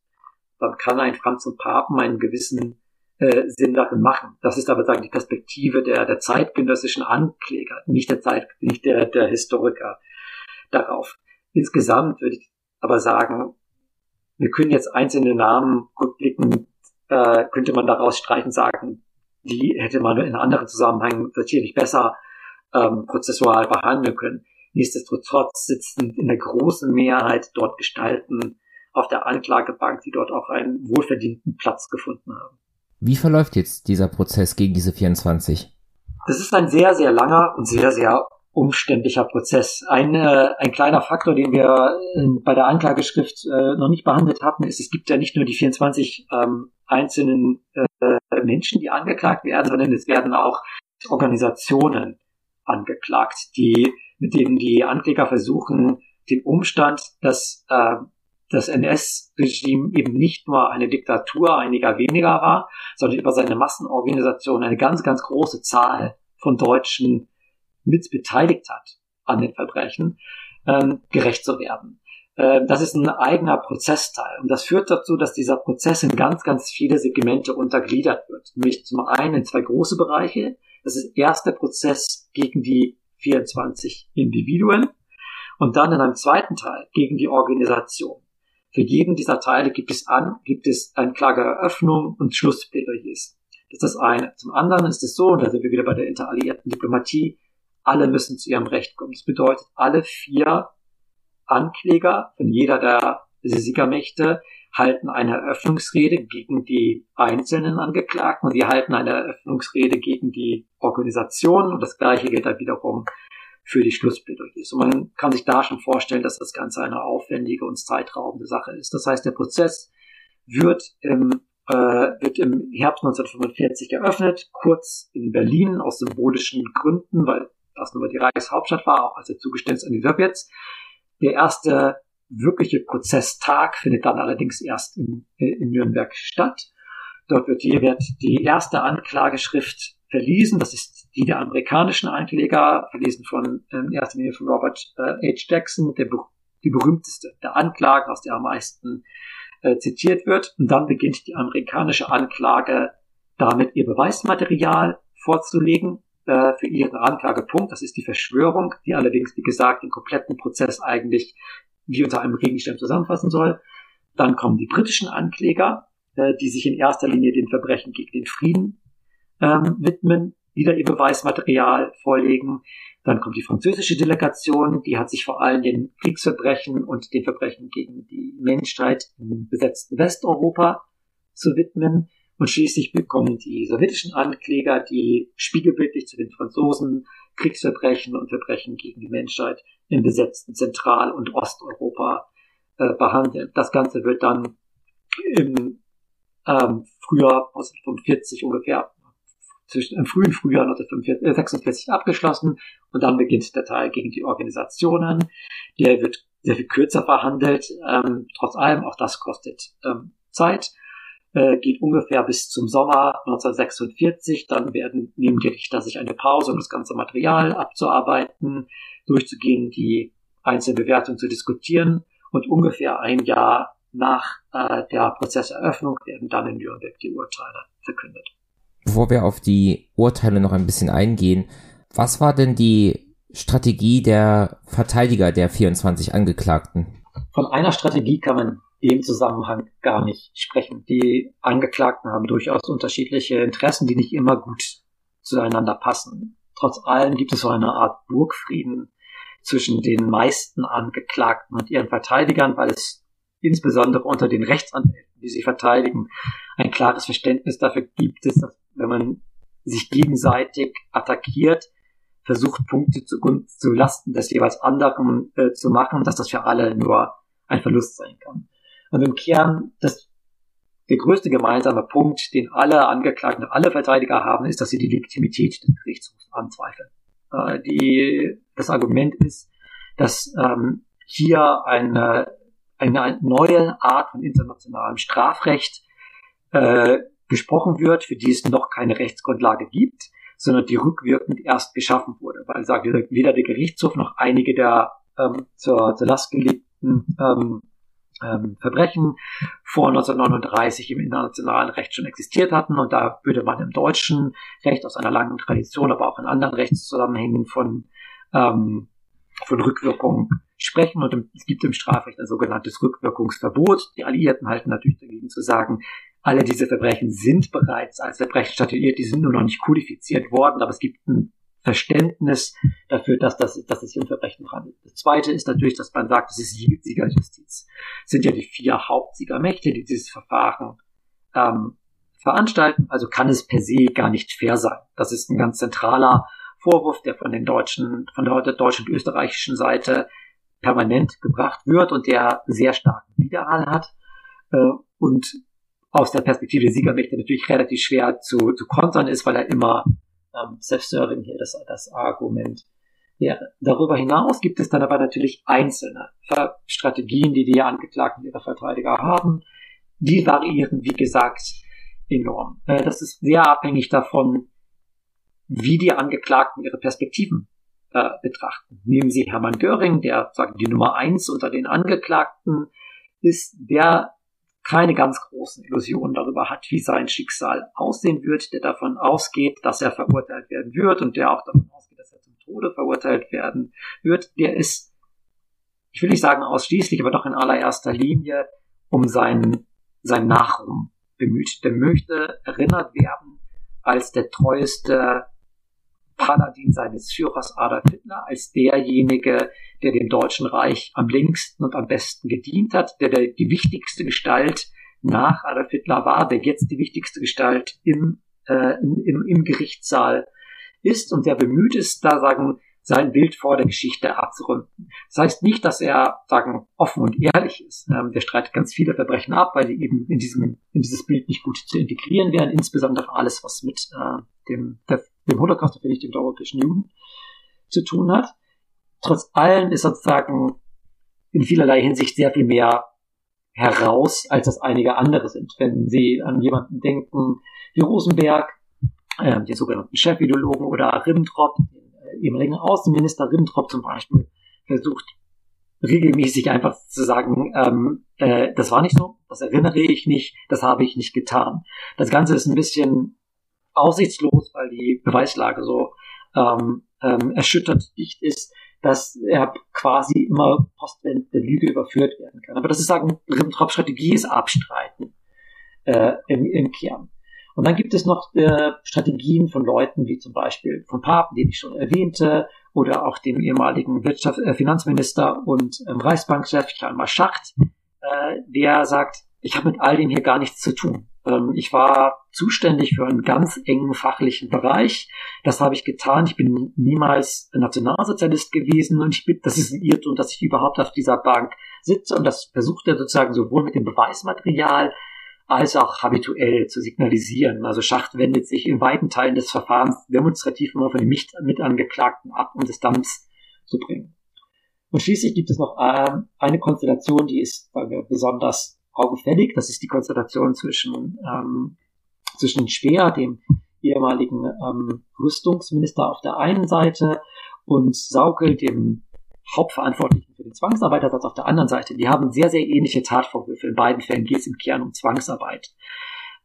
dann kann ein Franz und Papen einen gewissen äh, Sinn darin machen. Das ist aber sagen die Perspektive der, der zeitgenössischen Ankläger, nicht der Zeit, nicht der, der Historiker darauf. Insgesamt würde ich aber sagen, wir können jetzt einzelne Namen rückblickend, äh, könnte man daraus streichen sagen, die hätte man in anderen Zusammenhängen natürlich besser ähm, prozessual behandeln können. Nichtsdestotrotz sitzen in der großen Mehrheit dort Gestalten auf der Anklagebank, die dort auch einen wohlverdienten Platz gefunden haben. Wie verläuft jetzt dieser Prozess gegen diese 24? Das ist ein sehr, sehr langer und sehr, sehr umständlicher Prozess. Ein, äh, ein kleiner Faktor, den wir äh, bei der Anklageschrift äh, noch nicht behandelt hatten, ist, es gibt ja nicht nur die 24 ähm, einzelnen äh, Menschen, die angeklagt werden, sondern es werden auch Organisationen angeklagt, die, mit denen die Ankläger versuchen, den Umstand, dass äh, das NS-Regime eben nicht nur eine Diktatur einiger weniger war, sondern über seine Massenorganisation eine ganz, ganz große Zahl von Deutschen mit beteiligt hat an den Verbrechen, ähm, gerecht zu werden. äh, das ist ein eigener Prozessteil. Und das führt dazu, dass dieser Prozess in ganz, ganz viele Segmente untergliedert wird. Nämlich zum einen in zwei große Bereiche. Das ist erster Prozess gegen die 24 Individuen und dann in einem zweiten Teil gegen die Organisation. Für jeden dieser Teile gibt es an, gibt es Anklageeröffnung und Schlussplädoyers. Das ist das eine. Zum anderen ist es so, und da sind wir wieder bei der interalliierten Diplomatie, alle müssen zu ihrem Recht kommen. Das bedeutet, alle vier Ankläger von jeder der Siegermächte halten eine Eröffnungsrede gegen die einzelnen Angeklagten und sie halten eine Eröffnungsrede gegen die Organisation und das gleiche gilt dann wiederum für die Schlussplädoyers. Und man kann sich da schon vorstellen, dass das Ganze eine aufwendige und zeitraubende Sache ist. Das heißt, der Prozess wird im, äh, wird im Herbst 1945 eröffnet, kurz in Berlin aus symbolischen Gründen, weil das nur die Reichshauptstadt war, auch als er Zugeständnis an die Sowjets. Der erste wirkliche Prozesstag findet dann allerdings erst in, in Nürnberg statt. Dort wird wird die erste Anklageschrift verlesen. Das ist die der amerikanischen Ankläger, verlesen von ähm, erster Linie von Robert äh, H. Jackson, der, die berühmteste der Anklagen, aus der am meisten äh, zitiert wird. Und dann beginnt die amerikanische Anklage damit ihr Beweismaterial vorzulegen äh, für ihren Anklagepunkt. Das ist die Verschwörung, die allerdings, wie gesagt, den kompletten Prozess eigentlich wie unter einem Regenschirm zusammenfassen soll. Dann kommen die britischen Ankläger, äh, die sich in erster Linie den Verbrechen gegen den Frieden ähm, widmen, wieder ihr Beweismaterial vorlegen. Dann kommt die französische Delegation, die hat sich vor allem den Kriegsverbrechen und den Verbrechen gegen die Menschheit im besetzten Westeuropa zu widmen. Und schließlich bekommen die sowjetischen Ankläger, die spiegelbildlich zu den Franzosen Kriegsverbrechen und Verbrechen gegen die Menschheit im besetzten Zentral- und Osteuropa äh, behandeln. Das Ganze wird dann im ähm, Frühjahr 1945 ungefähr zwischen, im frühen Frühjahr 1946 äh, abgeschlossen und dann beginnt der Teil gegen die Organisationen. Der wird sehr viel kürzer verhandelt. Ähm, trotz allem, auch das kostet ähm, Zeit äh, geht ungefähr bis zum Sommer 1946. Dann werden, nehmen die Richter sich eine Pause, um das ganze Material abzuarbeiten, durchzugehen, die Einzelbewertung zu diskutieren. Und ungefähr ein Jahr nach äh, der Prozesseröffnung werden dann in Nürnberg die Urteile verkündet. Bevor wir auf die Urteile noch ein bisschen eingehen, was war denn die Strategie der Verteidiger der 24 Angeklagten? Von einer Strategie kann man dem Zusammenhang gar nicht sprechen. Die Angeklagten haben durchaus unterschiedliche Interessen, die nicht immer gut zueinander passen. Trotz allem gibt es so eine Art Burgfrieden zwischen den meisten Angeklagten und ihren Verteidigern, weil es insbesondere unter den Rechtsanwälten, die sie verteidigen, ein klares Verständnis dafür gibt, dass wenn man sich gegenseitig attackiert, versucht Punkte zu, zu Lasten des jeweils anderen äh, zu machen, dass das für alle nur ein Verlust sein kann. Und im Kern, das, der größte gemeinsame Punkt, den alle Angeklagten, alle Verteidiger haben, ist, dass sie die Legitimität des Gerichtshofs anzweifeln. Äh, die, das Argument ist, dass ähm, hier eine, eine neue Art von internationalem Strafrecht äh, gesprochen wird, für die es noch keine Rechtsgrundlage gibt, sondern die rückwirkend erst geschaffen wurde, weil sagt weder der Gerichtshof noch einige der ähm, zur, zur Last gelegten ähm, ähm, Verbrechen vor 1939 im internationalen Recht schon existiert hatten. Und da würde man im deutschen Recht aus einer langen Tradition, aber auch in anderen Rechtszusammenhängen von, ähm, von Rückwirkung sprechen. Und es gibt im Strafrecht ein sogenanntes Rückwirkungsverbot. Die Alliierten halten natürlich dagegen zu sagen, alle diese Verbrechen sind bereits als Verbrechen statuiert, die sind nur noch nicht kodifiziert worden, aber es gibt ein Verständnis dafür, dass, das, dass es sich um Verbrechen handelt. Das Zweite ist natürlich, dass man sagt, es ist Siegerjustiz. Es sind ja die vier Hauptsiegermächte, die dieses Verfahren ähm, veranstalten. Also kann es per se gar nicht fair sein. Das ist ein ganz zentraler Vorwurf, der von den deutschen, von der deutschen und österreichischen Seite permanent gebracht wird und der sehr starken Widerhall hat. Äh, und aus der Perspektive der Siegermächte natürlich relativ schwer zu, zu kontern ist, weil er immer ähm, Self-Serving hier das, das Argument. Ja, darüber hinaus gibt es dann aber natürlich einzelne Strategien, die die Angeklagten ihrer Verteidiger haben. Die variieren, wie gesagt, enorm. Äh, das ist sehr abhängig davon, wie die Angeklagten ihre Perspektiven äh, betrachten. Nehmen Sie Hermann Göring, der sagen die Nummer eins unter den Angeklagten ist, der keine ganz großen Illusionen darüber hat, wie sein Schicksal aussehen wird, der davon ausgeht, dass er verurteilt werden wird und der auch davon ausgeht, dass er zum Tode verurteilt werden wird, der ist, ich will nicht sagen ausschließlich, aber doch in allererster Linie um seinen, sein Nachruhm bemüht. Der möchte erinnert werden als der treueste Paladin seines Führers Adolf Hitler, als derjenige, der dem Deutschen Reich am längsten und am besten gedient hat, der, der die wichtigste Gestalt nach Adolf Hitler war, der jetzt die wichtigste Gestalt im, äh, im, im Gerichtssaal ist und der bemüht ist, da sagen, sein Bild vor der Geschichte abzurunden. Das heißt nicht, dass er, sagen, offen und ehrlich ist. Ähm, der streitet ganz viele Verbrechen ab, weil die eben in diesem, in dieses Bild nicht gut zu integrieren wären, insbesondere alles, was mit äh, dem, der, dem Holocaust, der nicht dem europäischen Juden zu tun hat. Trotz allem ist sozusagen in vielerlei Hinsicht sehr viel mehr heraus, als das einige andere sind. Wenn Sie an jemanden denken wie Rosenberg, äh, die sogenannten Chefideologen oder Ribbentrop, ehemaligen Außenminister Ribbentrop zum Beispiel, versucht regelmäßig einfach zu sagen, ähm, äh, das war nicht so, das erinnere ich nicht, das habe ich nicht getan. Das Ganze ist ein bisschen aussichtslos, weil die Beweislage so ähm, ähm, erschüttert dicht ist, dass er quasi immer postwendend der Lüge überführt werden kann. Aber das ist sagen, Ribbentrop-Strategie ist abstreiten äh, im, im Kern. Und dann gibt es noch äh, Strategien von Leuten wie zum Beispiel von Papen, den ich schon erwähnte, oder auch dem ehemaligen Wirtschaft, äh, Finanzminister und ähm, Reichsbankchef Hjalmar Schacht, äh, der sagt, ich habe mit all dem hier gar nichts zu tun. Ähm, ich war zuständig für einen ganz engen fachlichen Bereich. Das habe ich getan. Ich bin niemals Nationalsozialist gewesen und ich bin, das ist ein Irrtum, dass ich überhaupt auf dieser Bank sitze und das versucht er sozusagen sowohl mit dem Beweismaterial als auch habituell zu signalisieren. Also Schacht wendet sich in weiten Teilen des Verfahrens demonstrativ immer von den Mitangeklagten ab, um Distanz zu bringen. Und schließlich gibt es noch äh, eine Konstellation, die ist wir, besonders augenfällig. Das ist die Konstellation zwischen, ähm, zwischen Speer, dem ehemaligen ähm, Rüstungsminister auf der einen Seite, und Saukel, dem Hauptverantwortlichen für den Zwangsarbeitersatz auf der anderen Seite, die haben sehr, sehr ähnliche Tatvorwürfe. In beiden Fällen geht es im Kern um Zwangsarbeit.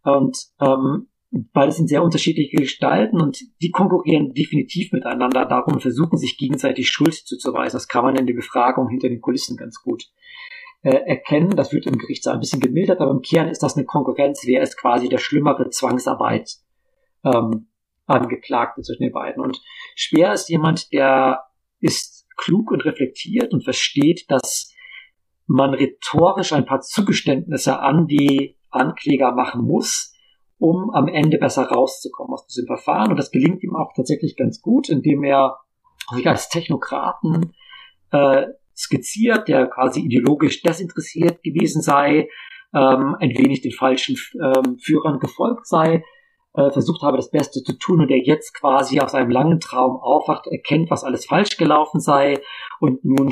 Und ähm, beides sind sehr unterschiedliche Gestalten und die konkurrieren definitiv miteinander. Darum versuchen sich gegenseitig Schuld zuzuweisen. Das kann man in der Befragung hinter den Kulissen ganz gut äh, erkennen. Das wird im Gerichtssaal ein bisschen gemildert, aber im Kern ist das eine Konkurrenz. Wer ist quasi der schlimmere Zwangsarbeit ähm, Angeklagte zwischen den beiden? Und Speer ist jemand, der ist klug und reflektiert und versteht, dass man rhetorisch ein paar Zugeständnisse an die Ankläger machen muss, um am Ende besser rauszukommen aus diesem Verfahren. Und das gelingt ihm auch tatsächlich ganz gut, indem er sich als Technokraten äh, skizziert, der quasi ideologisch desinteressiert gewesen sei, ähm, ein wenig den falschen ähm, Führern gefolgt sei, äh, versucht habe, das Beste zu tun und der jetzt quasi aus einem langen Traum aufwacht, erkennt, was alles falsch gelaufen sei und nun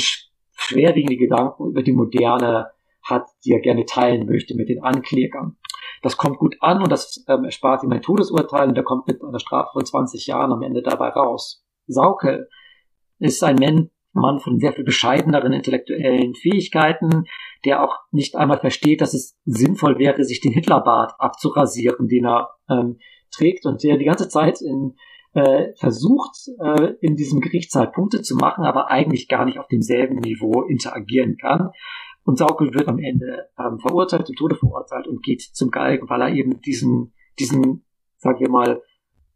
schwerwiegende Gedanken über die Moderne hat, die er gerne teilen möchte mit den Anklägern. Das kommt gut an und das ähm, erspart ihm ein Todesurteil und er kommt mit einer Strafe von 20 Jahren am Ende dabei raus. Saukel ist ein Mann von sehr viel bescheideneren intellektuellen Fähigkeiten, der auch nicht einmal versteht, dass es sinnvoll wäre, sich den Hitlerbart abzurasieren, den er ähm, trägt und der die ganze Zeit in, äh, versucht, äh, in diesem Gerichtssaal Punkte zu machen, aber eigentlich gar nicht auf demselben Niveau interagieren kann. Und Saukel wird am Ende ähm, verurteilt, zum Tode verurteilt und geht zum Galgen, weil er eben diesen, diesen, sagen wir mal,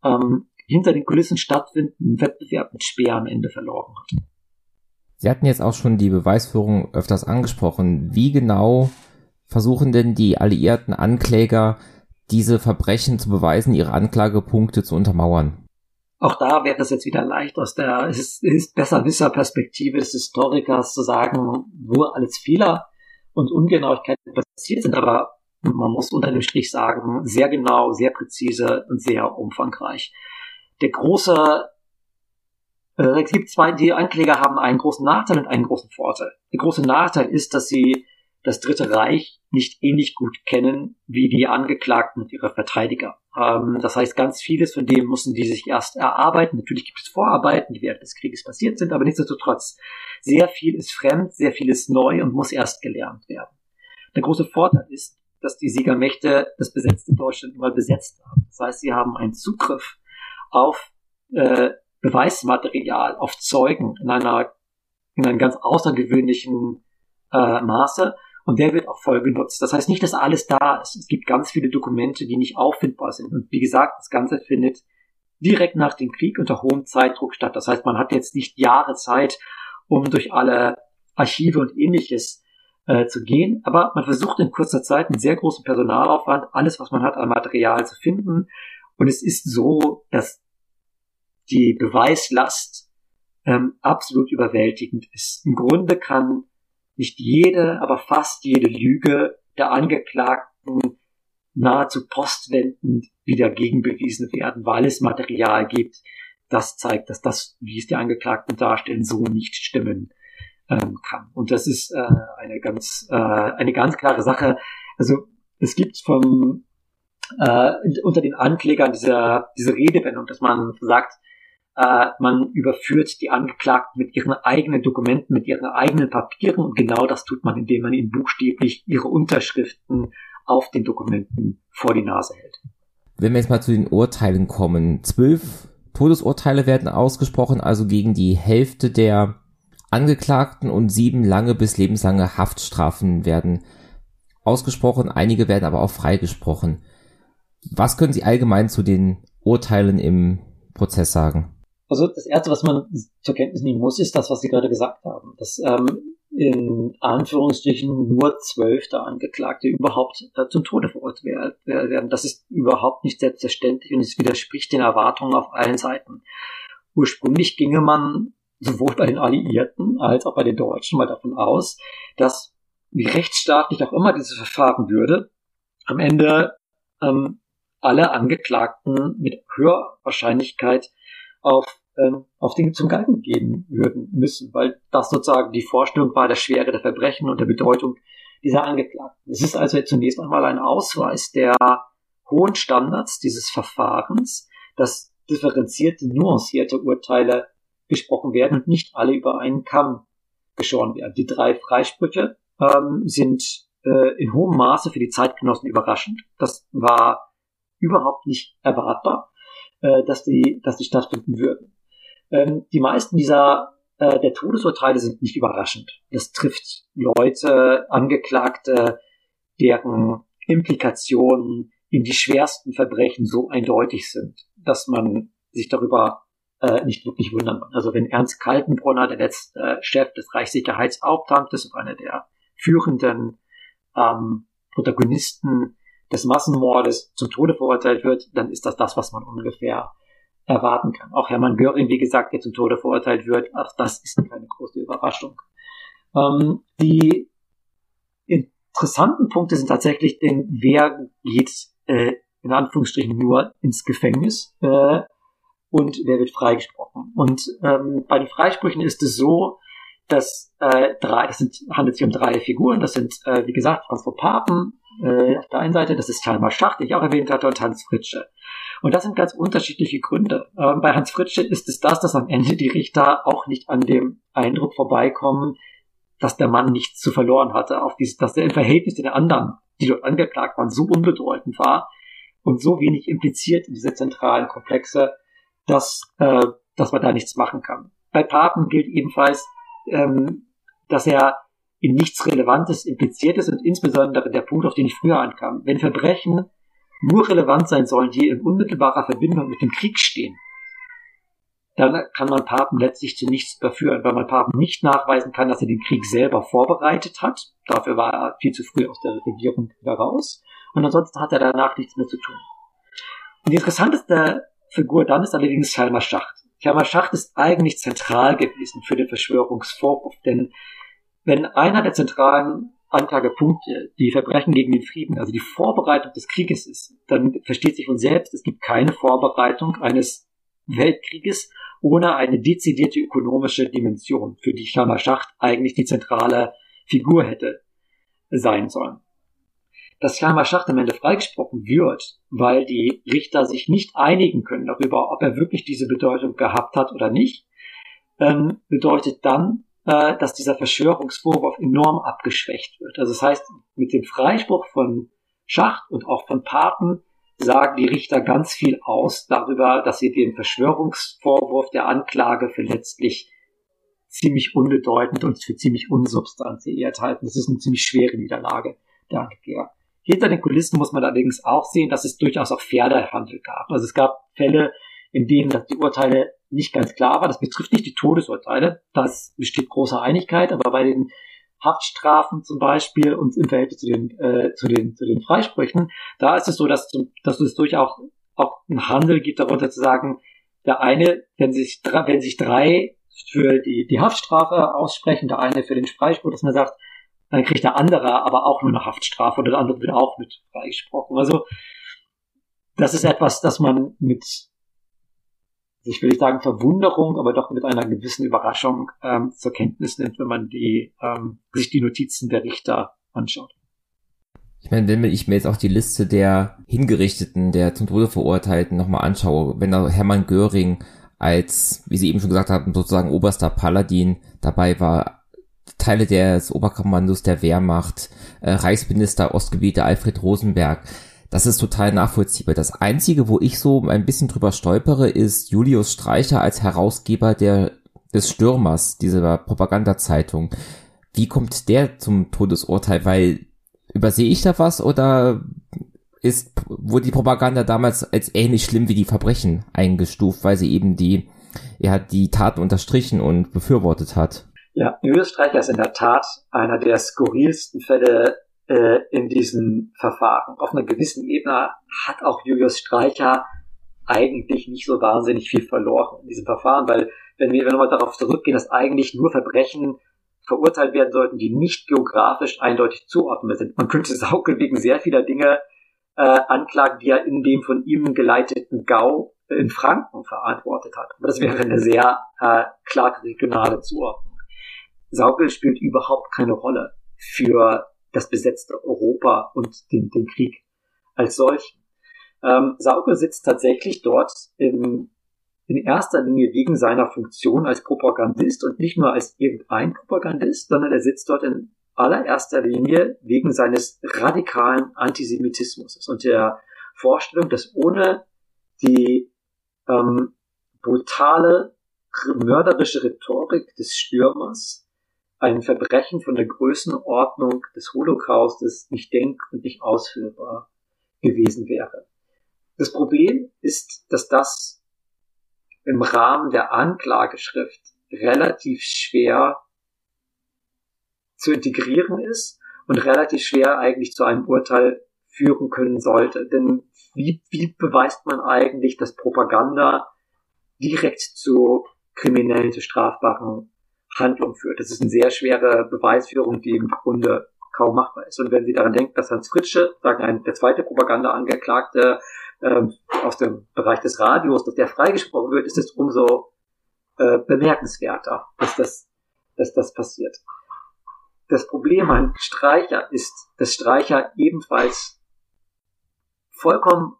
ähm, hinter den Kulissen stattfindenden Wettbewerb mit Speer am Ende verloren hat. Sie hatten jetzt auch schon die Beweisführung öfters angesprochen. Wie genau versuchen denn die alliierten Ankläger diese Verbrechen zu beweisen, ihre Anklagepunkte zu untermauern. Auch da wäre es jetzt wieder leicht aus der ist, ist besser Perspektive des Historikers zu sagen, wo alles Fehler und Ungenauigkeiten passiert sind, aber man muss unter dem Strich sagen, sehr genau, sehr präzise und sehr umfangreich. Der große, äh, es gibt zwei, die Ankläger haben einen großen Nachteil und einen großen Vorteil. Der große Nachteil ist, dass sie das Dritte Reich nicht ähnlich gut kennen wie die Angeklagten und ihre Verteidiger. Ähm, das heißt, ganz vieles von dem mussten die sich erst erarbeiten. Natürlich gibt es Vorarbeiten, die während des Krieges passiert sind, aber nichtsdestotrotz, sehr viel ist fremd, sehr viel ist neu und muss erst gelernt werden. Der große Vorteil ist, dass die Siegermächte das besetzte Deutschland immer besetzt haben. Das heißt, sie haben einen Zugriff auf äh, Beweismaterial, auf Zeugen in einer in einem ganz außergewöhnlichen äh, Maße und der wird auch voll genutzt. Das heißt nicht, dass alles da ist. Es gibt ganz viele Dokumente, die nicht auffindbar sind. Und wie gesagt, das Ganze findet direkt nach dem Krieg unter hohem Zeitdruck statt. Das heißt, man hat jetzt nicht Jahre Zeit, um durch alle Archive und ähnliches äh, zu gehen, aber man versucht in kurzer Zeit mit sehr großem Personalaufwand alles, was man hat an Material zu finden. Und es ist so, dass die Beweislast ähm, absolut überwältigend ist. Im Grunde kann nicht jede, aber fast jede Lüge der Angeklagten nahezu postwendend wieder gegenbewiesen werden, weil es Material gibt, das zeigt, dass das, wie es die Angeklagten darstellen, so nicht stimmen ähm, kann. Und das ist äh, eine ganz äh, eine ganz klare Sache. Also es gibt vom äh, unter den Anklägern diese diese Redewendung, dass man sagt, äh, man überführt die Angeklagten mit ihren eigenen Dokumenten, mit ihren eigenen Papieren und genau das tut man, indem man ihnen buchstäblich ihre Unterschriften auf den Dokumenten vor die Nase hält. Wenn wir jetzt mal zu den Urteilen kommen, zwölf Todesurteile werden ausgesprochen, also gegen die Hälfte der Angeklagten und sieben lange bis lebenslange Haftstrafen werden ausgesprochen, einige werden aber auch freigesprochen. Was können Sie allgemein zu den Urteilen im Prozess sagen? Also das Erste, was man zur Kenntnis nehmen muss, ist das, was Sie gerade gesagt haben, dass ähm, in Anführungsstrichen nur zwölf der Angeklagte überhaupt äh, zum Tode verurteilt werden. Das ist überhaupt nicht selbstverständlich und es widerspricht den Erwartungen auf allen Seiten. Ursprünglich ginge man sowohl bei den Alliierten als auch bei den Deutschen mal davon aus, dass wie rechtsstaatlich auch immer dieses Verfahren würde, am Ende ähm, alle Angeklagten mit höherer Wahrscheinlichkeit auf, ähm, auf Dinge zum Galgen gehen würden müssen, weil das sozusagen die Vorstellung war der Schwere der Verbrechen und der Bedeutung dieser Angeklagten. Es ist also zunächst einmal ein Ausweis der hohen Standards dieses Verfahrens, dass differenzierte, nuancierte Urteile gesprochen werden und nicht alle über einen Kamm geschoren werden. Die drei Freisprüche ähm, sind äh, in hohem Maße für die Zeitgenossen überraschend. Das war überhaupt nicht erwartbar äh, dass, die, dass die stattfinden würden. Ähm, die meisten dieser äh, der Todesurteile sind nicht überraschend. Das trifft Leute, Angeklagte, deren Implikationen in die schwersten Verbrechen so eindeutig sind, dass man sich darüber äh, nicht wirklich wundern kann. Also wenn Ernst Kaltenbrunner, der letzte äh, Chef des Reichssicherheitshauptamtes und einer der führenden ähm, Protagonisten des Massenmordes zum Tode verurteilt wird, dann ist das das, was man ungefähr erwarten kann. Auch Hermann Göring, wie gesagt, der zum Tode verurteilt wird, auch das ist keine große Überraschung. Ähm, die interessanten Punkte sind tatsächlich, denn wer geht äh, in Anführungsstrichen nur ins Gefängnis äh, und wer wird freigesprochen. Und ähm, bei den Freisprüchen ist es so, dass äh, drei, das sind, handelt sich um drei Figuren, das sind, äh, wie gesagt, Franz von Papen, äh, auf der einen Seite, das ist Talmar Schacht, den ich auch erwähnt hatte, und Hans Fritsche. Und das sind ganz unterschiedliche Gründe. Ähm, bei Hans Fritsche ist es das, dass am Ende die Richter auch nicht an dem Eindruck vorbeikommen, dass der Mann nichts zu verloren hatte, auf dieses, dass er im Verhältnis zu den anderen, die dort angeklagt waren, so unbedeutend war und so wenig impliziert in diese zentralen Komplexe, dass, äh, dass man da nichts machen kann. Bei Papen gilt ebenfalls, ähm, dass er in nichts Relevantes impliziert ist und insbesondere der Punkt, auf den ich früher ankam. Wenn Verbrechen nur relevant sein sollen, die in unmittelbarer Verbindung mit dem Krieg stehen, dann kann man Papen letztlich zu nichts überführen, weil man Papen nicht nachweisen kann, dass er den Krieg selber vorbereitet hat. Dafür war er viel zu früh aus der Regierung wieder raus. Und ansonsten hat er danach nichts mehr zu tun. Und die interessanteste Figur dann ist allerdings Chalmer Schacht. Chalmer Schacht ist eigentlich zentral gewesen für den Verschwörungsvorwurf, denn wenn einer der zentralen Anklagepunkte die Verbrechen gegen den Frieden, also die Vorbereitung des Krieges ist, dann versteht sich von selbst, es gibt keine Vorbereitung eines Weltkrieges ohne eine dezidierte ökonomische Dimension, für die Schacht eigentlich die zentrale Figur hätte sein sollen. Dass Hjalmar Schacht am Ende freigesprochen wird, weil die Richter sich nicht einigen können darüber, ob er wirklich diese Bedeutung gehabt hat oder nicht, ähm, bedeutet dann, äh, dass dieser Verschwörungsvorwurf enorm abgeschwächt wird. Also das heißt, mit dem Freispruch von Schacht und auch von Paten sagen die Richter ganz viel aus darüber, dass sie den Verschwörungsvorwurf der Anklage für letztlich ziemlich unbedeutend und für ziemlich unsubstanziert halten. Das ist eine ziemlich schwere Niederlage der Ankläger. Hinter den Kulissen muss man allerdings auch sehen, dass es durchaus auch Pferdehandel gab. Also es gab Fälle, in denen die Urteile nicht ganz klar waren. Das betrifft nicht die Todesurteile. Das besteht große Einigkeit, aber bei den Haftstrafen zum Beispiel und im Verhältnis zu den, äh, zu den, zu den Freisprüchen, da ist es so, dass, dass es durchaus auch einen Handel gibt, darunter zu sagen, der eine, wenn sich, wenn sich drei für die, die Haftstrafe aussprechen, der eine für den Freispruch, dass man sagt, dann kriegt der andere aber auch nur eine Haftstrafe oder der andere wird auch mit freigesprochen. Also das ist etwas, das man mit, ich will nicht sagen Verwunderung, aber doch mit einer gewissen Überraschung ähm, zur Kenntnis nimmt, wenn man die, ähm, sich die Notizen der Richter anschaut. Ich meine, wenn ich mir jetzt auch die Liste der Hingerichteten, der zum Tode Verurteilten nochmal anschaue, wenn da Hermann Göring als, wie Sie eben schon gesagt haben, sozusagen oberster Paladin dabei war, Teile des Oberkommandos der Wehrmacht, äh, Reichsminister Ostgebiete Alfred Rosenberg. Das ist total nachvollziehbar. Das Einzige, wo ich so ein bisschen drüber stolpere, ist Julius Streicher als Herausgeber der, des Stürmers, dieser Propagandazeitung. Wie kommt der zum Todesurteil? Weil übersehe ich da was oder ist, wurde die Propaganda damals als ähnlich schlimm wie die Verbrechen eingestuft, weil sie eben die, ja, die Taten unterstrichen und befürwortet hat. Ja, Julius Streicher ist in der Tat einer der skurrilsten Fälle äh, in diesen Verfahren. Auf einer gewissen Ebene hat auch Julius Streicher eigentlich nicht so wahnsinnig viel verloren in diesem Verfahren, weil wenn wir, wenn wir mal darauf zurückgehen, dass eigentlich nur Verbrechen verurteilt werden sollten, die nicht geografisch eindeutig zuordnen sind. Man könnte Saukel wegen sehr vieler Dinge äh, Anklagen, die er in dem von ihm geleiteten Gau in Franken verantwortet hat. Aber das wäre eine sehr äh, klare regionale Zuordnung. Saukel spielt überhaupt keine Rolle für das besetzte Europa und den, den Krieg als solchen. Ähm, Saukel sitzt tatsächlich dort im, in erster Linie wegen seiner Funktion als Propagandist und nicht nur als irgendein Propagandist, sondern er sitzt dort in allererster Linie wegen seines radikalen Antisemitismus und der Vorstellung, dass ohne die ähm, brutale, mörderische Rhetorik des Stürmers ein Verbrechen von der Größenordnung des Holocaustes nicht denk- und nicht ausführbar gewesen wäre. Das Problem ist, dass das im Rahmen der Anklageschrift relativ schwer zu integrieren ist und relativ schwer eigentlich zu einem Urteil führen können sollte. Denn wie, wie beweist man eigentlich, dass Propaganda direkt zu kriminellen, zu strafbaren Handlungen führt? Das ist eine sehr schwere Beweisführung, die im Grunde kaum machbar ist. Und wenn Sie daran denken, dass Hans Fritsche, sagen ein, der zweite Propaganda-Angeklagte ähm, aus dem Bereich des Radios, dass der freigesprochen wird, ist es umso äh, bemerkenswerter, dass das, dass das passiert. Das Problem an Streicher ist, dass Streicher ebenfalls vollkommen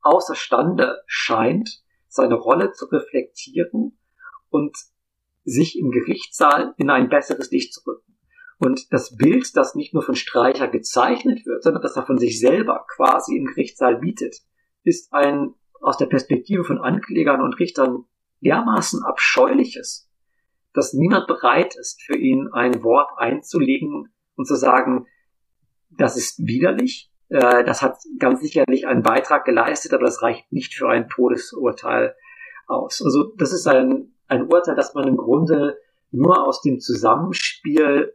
außerstande scheint, seine Rolle zu reflektieren und sich im Gerichtssaal in ein besseres Licht zu rücken. Und das Bild, das nicht nur von Streicher gezeichnet wird, sondern das er von sich selber quasi im Gerichtssaal bietet, ist ein aus der Perspektive von Anklägern und Richtern dermaßen abscheuliches, dass niemand bereit ist, für ihn ein Wort einzulegen und zu sagen, das ist widerlich, äh, das hat ganz sicherlich einen Beitrag geleistet, aber das reicht nicht für ein Todesurteil aus. Also das ist ein, ein Urteil, das man im Grunde nur aus dem Zusammenspiel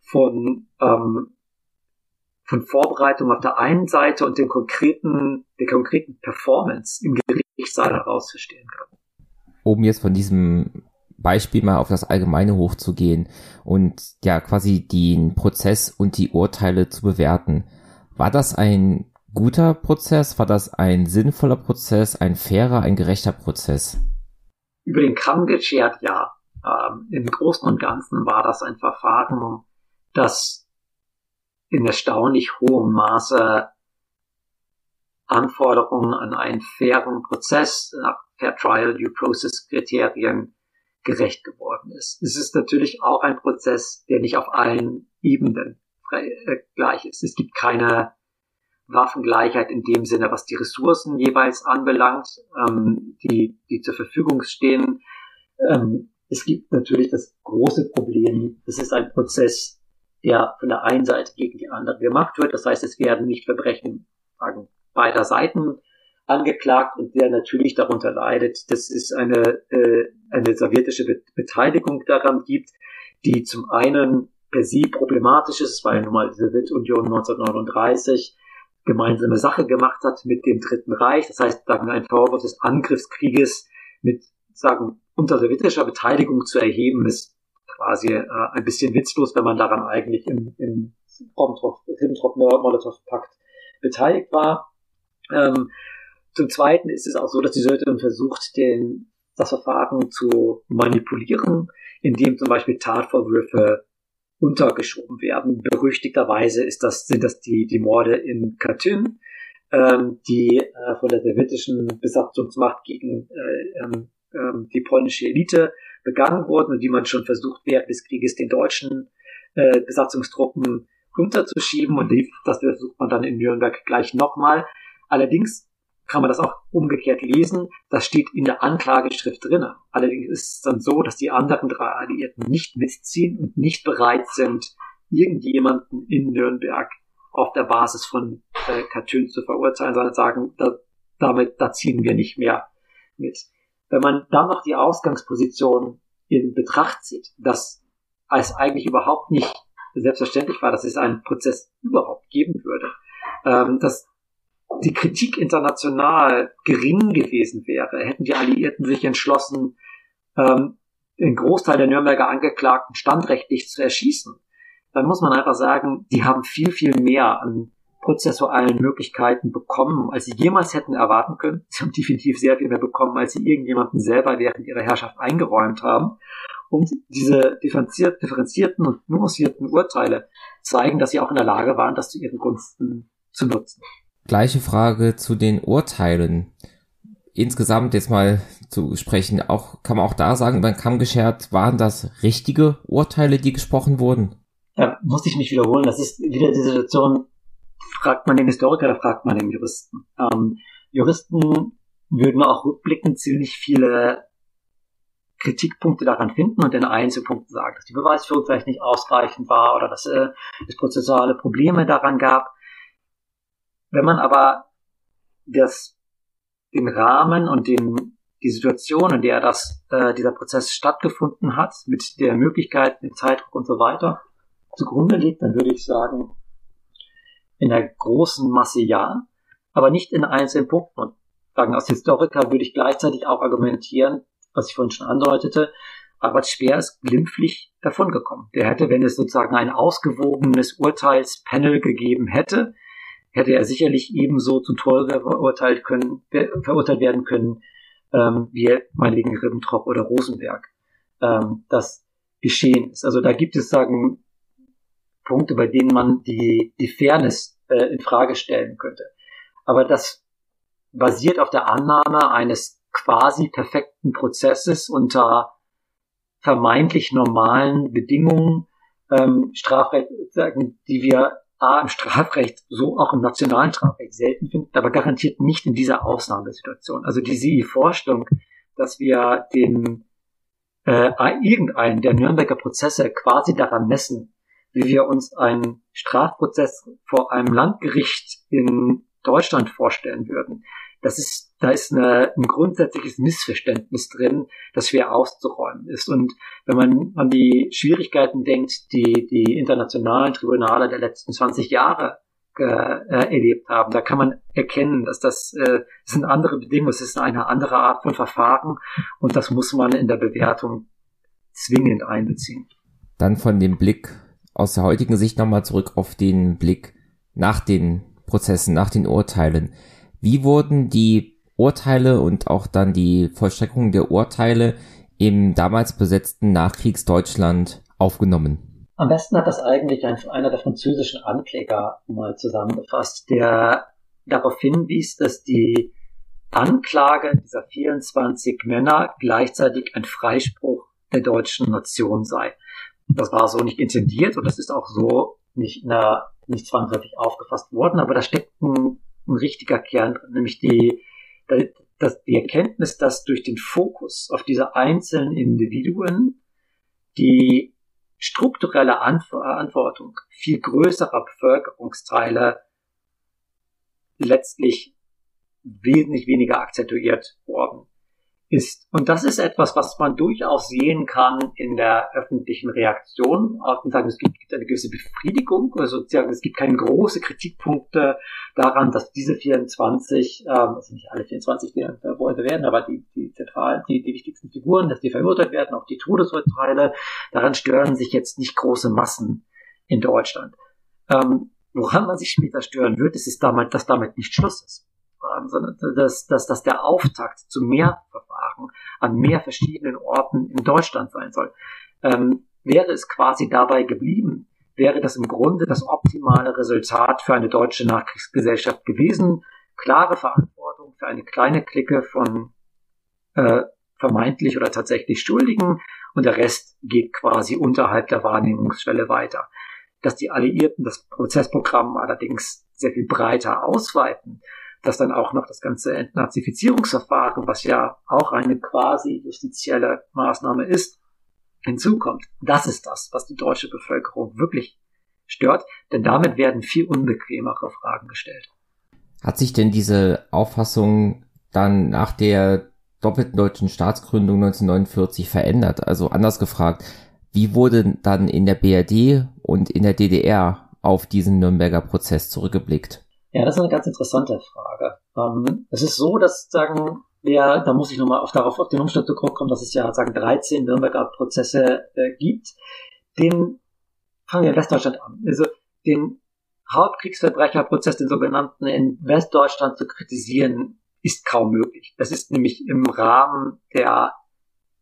von, ähm, von Vorbereitung auf der einen Seite und dem konkreten, der konkreten Performance im Gerichtssaal heraus verstehen kann. Um jetzt von diesem Beispiel mal auf das Allgemeine hochzugehen und ja quasi den Prozess und die Urteile zu bewerten. War das ein guter Prozess? War das ein sinnvoller Prozess, ein fairer, ein gerechter Prozess? Über den Kamm geschert, ja. Ähm, Im Großen und Ganzen war das ein Verfahren, das in erstaunlich hohem Maße Anforderungen an einen fairen Prozess nach Fair Trial Due Process Kriterien gerecht geworden ist. Es ist natürlich auch ein Prozess, der nicht auf allen Ebenen äh, gleich ist. Es gibt keine Waffengleichheit in dem Sinne, was die Ressourcen jeweils anbelangt, ähm, die, die zur Verfügung stehen. Ähm, es gibt natürlich das große Problem, es ist ein Prozess, der von der einen Seite gegen die andere gemacht wird. Das heißt, es werden nicht Verbrechen sagen, beider Seiten angeklagt und der natürlich darunter leidet, dass es eine, äh, eine sowjetische Beteiligung daran gibt, die zum einen per se problematisch ist, weil nun mal die Sowjetunion 1939 gemeinsame Sache gemacht hat mit dem Dritten Reich. Das heißt, sagen ein Vorwurf des Angriffskrieges mit sagen unter sowjetischer Beteiligung zu erheben, ist quasi äh, ein bisschen witzlos, wenn man daran eigentlich im, im Ribbentrop-Molotow-Pakt beteiligt war. Ähm, zum Zweiten ist es auch so, dass die Sowjetunion versucht, den, das Verfahren zu manipulieren, indem zum Beispiel Tatvorwürfe untergeschoben werden. Berüchtigterweise ist das, sind das die, die Morde in Katyn, ähm, die äh, von der sowjetischen Besatzungsmacht gegen äh, ähm, ähm, die polnische Elite begangen wurden und die man schon versucht während des Krieges den deutschen äh, Besatzungstruppen runterzuschieben und die, das versucht man dann in Nürnberg gleich nochmal. Allerdings kann man das auch umgekehrt lesen. Das steht in der Anklageschrift drinnen. Allerdings ist es dann so, dass die anderen drei Alliierten nicht mitziehen und nicht bereit sind, irgendjemanden in Nürnberg auf der Basis von äh, Katyn zu verurteilen, sondern sagen, da, damit, da ziehen wir nicht mehr mit. Wenn man dann noch die Ausgangsposition in Betracht zieht, dass es eigentlich überhaupt nicht selbstverständlich war, dass es einen Prozess überhaupt geben würde, ähm, dass die Kritik international gering gewesen wäre, hätten die Alliierten sich entschlossen, ähm, den Großteil der Nürnberger Angeklagten standrechtlich zu erschießen, dann muss man einfach sagen, die haben viel, viel mehr an prozessualen Möglichkeiten bekommen, als sie jemals hätten erwarten können. Sie haben definitiv sehr viel mehr bekommen, als sie irgendjemanden selber während ihrer Herrschaft eingeräumt haben. Und diese differenzierten und nuancierten Urteile zeigen, dass sie auch in der Lage waren, das zu ihren Gunsten zu nutzen. Gleiche Frage zu den Urteilen. Insgesamt jetzt mal zu sprechen, auch kann man auch da sagen, beim Kamm geschert, waren das richtige Urteile, die gesprochen wurden? Da musste ich mich wiederholen. Das ist wieder die Situation, fragt man den Historiker oder fragt man den Juristen? Ähm, Juristen würden auch rückblickend ziemlich viele Kritikpunkte daran finden und in Einzelpunkten sagen, dass die Beweisführung vielleicht nicht ausreichend war oder dass äh, es prozessuale Probleme daran gab. Wenn man aber das, den Rahmen und den, die Situation, in der das, äh, dieser Prozess stattgefunden hat, mit der Möglichkeit, den Zeitdruck und so weiter zugrunde legt, dann würde ich sagen, in der großen Masse ja, aber nicht in einzelnen Punkten. Und sagen, als Historiker würde ich gleichzeitig auch argumentieren, was ich vorhin schon andeutete, aber Speer ist glimpflich davongekommen. Der hätte, wenn es sozusagen ein ausgewogenes Urteilspanel gegeben hätte, hätte er sicherlich ebenso zum Tode verurteilt, können, verurteilt werden können, ähm, wie meinetwegen Ribbentrop oder Rosenberg ähm, das geschehen ist. Also da gibt es sagen Punkte, bei denen man die, die Fairness äh, in Frage stellen könnte. Aber das basiert auf der Annahme eines quasi perfekten Prozesses unter vermeintlich normalen Bedingungen, ähm, Strafrecht, die wir A im Strafrecht, so auch im nationalen Strafrecht selten finden, aber garantiert nicht in dieser Ausnahmesituation. Also diese Vorstellung, dass wir den äh, irgendeinen der Nürnberger Prozesse quasi daran messen, wie wir uns einen Strafprozess vor einem Landgericht in Deutschland vorstellen würden. Das ist, da ist eine, ein grundsätzliches Missverständnis drin, das schwer auszuräumen ist. Und wenn man an die Schwierigkeiten denkt, die die internationalen Tribunale der letzten 20 Jahre äh, erlebt haben, da kann man erkennen, dass das, äh, das sind andere Bedingungen, es ist eine andere Art von Verfahren und das muss man in der Bewertung zwingend einbeziehen. Dann von dem Blick aus der heutigen Sicht nochmal zurück auf den Blick nach den Prozessen, nach den Urteilen. Wie wurden die Urteile und auch dann die Vollstreckung der Urteile im damals besetzten Nachkriegsdeutschland aufgenommen? Am besten hat das eigentlich ein, einer der französischen Ankläger mal zusammengefasst, der darauf hinwies, dass die Anklage dieser 24 Männer gleichzeitig ein Freispruch der deutschen Nation sei. Das war so nicht intendiert und das ist auch so nicht, na, nicht zwangsläufig aufgefasst worden, aber da steckt ein, ein richtiger Kern drin, nämlich die, das, die Erkenntnis, dass durch den Fokus auf diese einzelnen Individuen die strukturelle Verantwortung viel größerer Bevölkerungsteile letztlich wesentlich weniger akzentuiert worden ist. Und das ist etwas, was man durchaus sehen kann in der öffentlichen Reaktion. Sagen, es gibt, eine gewisse Befriedigung, also sozusagen, es gibt keine große Kritikpunkte daran, dass diese 24, ähm, also nicht alle 24 die verurteilt werden, aber die, die zentralen, die, die wichtigsten Figuren, dass die verurteilt werden, auch die Todesurteile, daran stören sich jetzt nicht große Massen in Deutschland. Ähm, woran man sich später stören wird, ist, ist damit, dass damit nicht Schluss ist sondern dass, dass, dass der Auftakt zu mehr Verfahren an mehr verschiedenen Orten in Deutschland sein soll. Ähm, wäre es quasi dabei geblieben, wäre das im Grunde das optimale Resultat für eine deutsche Nachkriegsgesellschaft gewesen. Klare Verantwortung für eine kleine Clique von äh, vermeintlich oder tatsächlich Schuldigen und der Rest geht quasi unterhalb der Wahrnehmungsschwelle weiter. Dass die Alliierten das Prozessprogramm allerdings sehr viel breiter ausweiten, dass dann auch noch das ganze Entnazifizierungsverfahren, was ja auch eine quasi justizielle Maßnahme ist, hinzukommt. Das ist das, was die deutsche Bevölkerung wirklich stört, denn damit werden viel unbequemere Fragen gestellt. Hat sich denn diese Auffassung dann nach der doppelten deutschen Staatsgründung 1949 verändert? Also anders gefragt, wie wurde dann in der BRD und in der DDR auf diesen Nürnberger Prozess zurückgeblickt? Ja, das ist eine ganz interessante Frage. Ähm, es ist so, dass sagen wir, da muss ich nochmal auf, darauf auf den Umstand zurückkommen, dass es ja sagen 13 Nürnberger Prozesse äh, gibt. Den fangen wir in Westdeutschland an. Also den Hauptkriegsverbrecherprozess, den sogenannten in Westdeutschland zu kritisieren, ist kaum möglich. Das ist nämlich im Rahmen der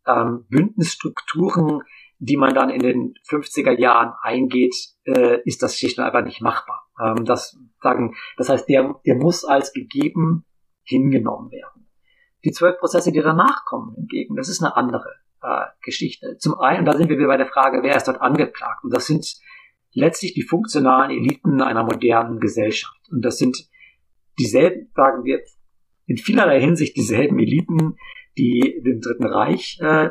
ähm, Bündnisstrukturen die man dann in den 50er Jahren eingeht, äh, ist das schlicht und einfach nicht machbar. Ähm, das, sagen, das heißt, der, der muss als gegeben hingenommen werden. Die zwölf Prozesse, die danach kommen, hingegen, das ist eine andere äh, Geschichte. Zum einen, da sind wir wieder bei der Frage, wer ist dort angeklagt? Und das sind letztlich die funktionalen Eliten einer modernen Gesellschaft. Und das sind dieselben, sagen wir, in vielerlei Hinsicht dieselben Eliten, die im Dritten Reich äh,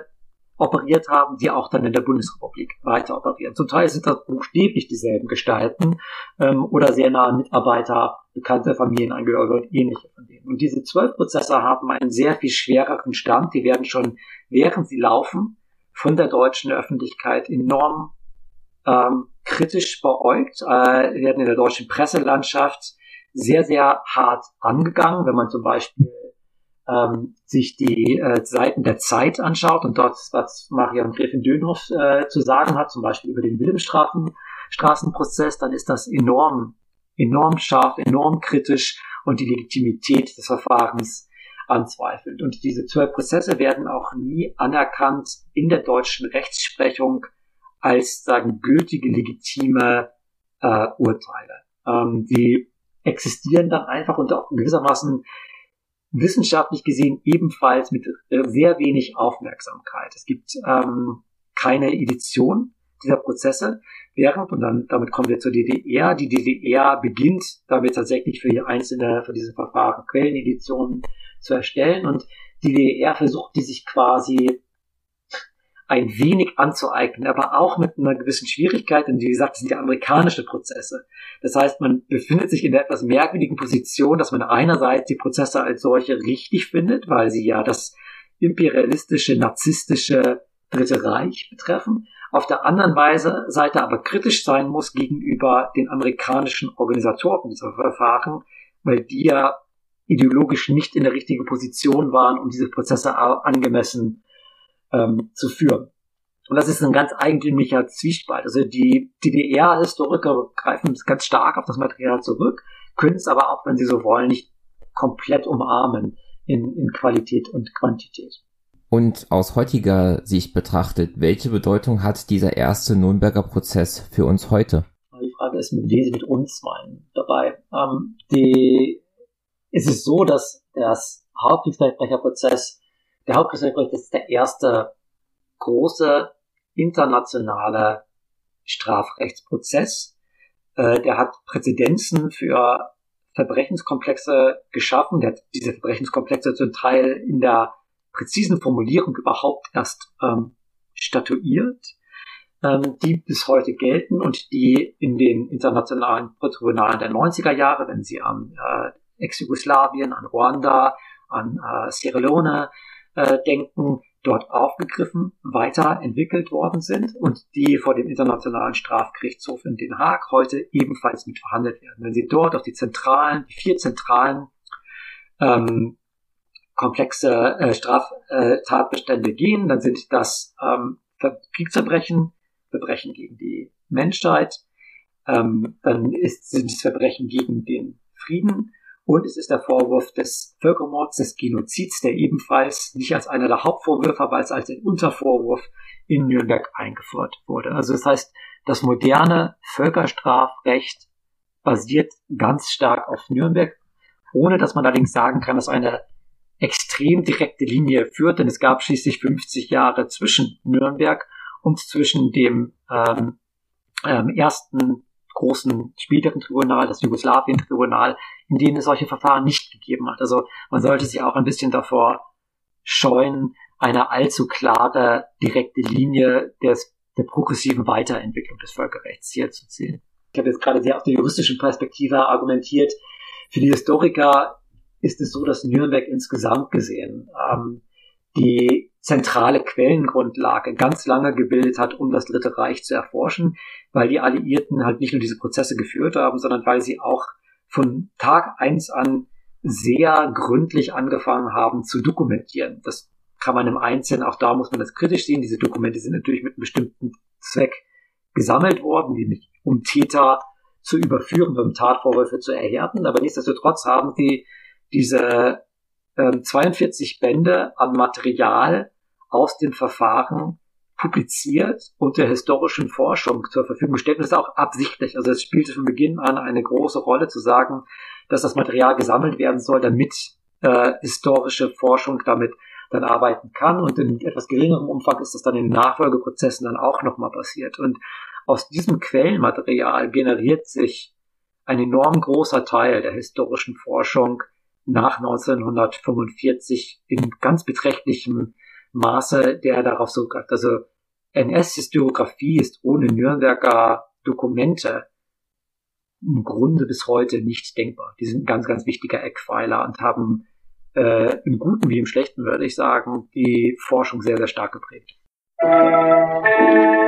operiert haben, die auch dann in der Bundesrepublik weiter operieren. Zum Teil sind das buchstäblich dieselben Gestalten ähm, oder sehr nahe Mitarbeiter, bekannte Familienangehörige und ähnliche von denen. Und diese zwölf Prozesse haben einen sehr viel schwereren Stand. Die werden schon, während sie laufen, von der deutschen Öffentlichkeit enorm ähm, kritisch beäugt, äh, werden in der deutschen Presselandschaft sehr, sehr hart angegangen, wenn man zum Beispiel ähm, sich die äh, Seiten der Zeit anschaut und dort, was Marion Gräfin Dönhoff äh, zu sagen hat, zum Beispiel über den Wilhelmstraßenprozess, dann ist das enorm, enorm scharf, enorm kritisch und die Legitimität des Verfahrens anzweifelt. Und diese zwölf Prozesse werden auch nie anerkannt in der deutschen Rechtsprechung als sagen gültige, legitime äh, Urteile. Ähm, die existieren dann einfach und auch gewissermaßen wissenschaftlich gesehen ebenfalls mit äh, sehr wenig Aufmerksamkeit. Es gibt ähm, keine Edition dieser Prozesse, während, und dann damit kommen wir zur DDR, die DDR beginnt damit tatsächlich für die einzelne, für diese Verfahren Quelleneditionen zu erstellen und die DDR versucht die sich quasi ein wenig anzueignen, aber auch mit einer gewissen Schwierigkeit, denn wie gesagt, das sind ja amerikanische Prozesse. Das heißt, man befindet sich in der etwas merkwürdigen Position, dass man einerseits die Prozesse als solche richtig findet, weil sie ja das imperialistische, narzisstische Dritte Reich betreffen, auf der anderen Weise, Seite aber kritisch sein muss gegenüber den amerikanischen Organisatoren dieser Verfahren, weil die ja ideologisch nicht in der richtigen Position waren, um diese Prozesse angemessen ähm, zu führen. Und das ist ein ganz eigentümlicher Zwiespalt. Also die DDR-Historiker greifen ganz stark auf das Material zurück, können es aber auch, wenn sie so wollen, nicht komplett umarmen in, in Qualität und Quantität. Und aus heutiger Sicht betrachtet, welche Bedeutung hat dieser erste Nürnberger Prozess für uns heute? Die Frage ist, mit wem Sie mit uns meinen dabei. Ähm, die, es ist so, dass das Hauptkriegsverbrecherprozess, der Hauptkriegsverbrecher ist der erste große internationale Strafrechtsprozess. Äh, der hat Präzedenzen für Verbrechenskomplexe geschaffen. Der hat diese Verbrechenskomplexe zum Teil in der präzisen Formulierung überhaupt erst ähm, statuiert, ähm, die bis heute gelten und die in den internationalen Tribunalen der 90er Jahre, wenn Sie an äh, Ex-Jugoslawien, an Ruanda, an äh, Sierra Leone äh, denken, dort aufgegriffen, weiterentwickelt worden sind und die vor dem Internationalen Strafgerichtshof in Den Haag heute ebenfalls mit verhandelt werden. Wenn Sie dort auf die zentralen, die vier zentralen ähm, komplexe äh, Straftatbestände gehen, dann sind das ähm, Kriegsverbrechen, Verbrechen gegen die Menschheit, ähm, dann ist, sind es Verbrechen gegen den Frieden und es ist der Vorwurf des Völkermords, des Genozids, der ebenfalls nicht als einer der Hauptvorwürfe, aber als, ein Untervorwurf in Nürnberg eingeführt wurde. Also das heißt, das moderne Völkerstrafrecht basiert ganz stark auf Nürnberg, ohne dass man allerdings sagen kann, dass eine extrem direkte Linie führt, denn es gab schließlich 50 Jahre zwischen Nürnberg und zwischen dem ähm, ähm, ersten großen späteren Tribunal, das Jugoslawien-Tribunal, in denen es solche Verfahren nicht gegeben hat. Also man sollte sich auch ein bisschen davor scheuen, eine allzu klare, direkte Linie des, der progressiven Weiterentwicklung des Völkerrechts hier zu ziehen. Ich habe jetzt gerade sehr aus der juristischen Perspektive argumentiert. Für die Historiker ist es so, dass Nürnberg insgesamt gesehen ähm, die zentrale Quellengrundlage ganz lange gebildet hat, um das Dritte Reich zu erforschen, weil die Alliierten halt nicht nur diese Prozesse geführt haben, sondern weil sie auch von Tag eins an sehr gründlich angefangen haben zu dokumentieren. Das kann man im Einzelnen, auch da muss man das kritisch sehen. Diese Dokumente sind natürlich mit einem bestimmten Zweck gesammelt worden, nämlich um Täter zu überführen, um Tatvorwürfe zu erhärten. Aber nichtsdestotrotz haben sie diese äh, 42 Bände an Material aus dem Verfahren publiziert und der historischen Forschung zur Verfügung gestellt. Und das ist auch absichtlich. Also es spielte von Beginn an eine große Rolle zu sagen, dass das Material gesammelt werden soll, damit äh, historische Forschung damit dann arbeiten kann. Und in etwas geringerem Umfang ist das dann in Nachfolgeprozessen dann auch nochmal passiert. Und aus diesem Quellenmaterial generiert sich ein enorm großer Teil der historischen Forschung nach 1945 in ganz beträchtlichem Maße, der darauf zurückgreift. Also NS-Historiografie ist ohne Nürnberger Dokumente im Grunde bis heute nicht denkbar. Die sind ein ganz, ganz wichtiger Eckpfeiler und haben äh, im Guten wie im Schlechten, würde ich sagen, die Forschung sehr, sehr stark geprägt. Musik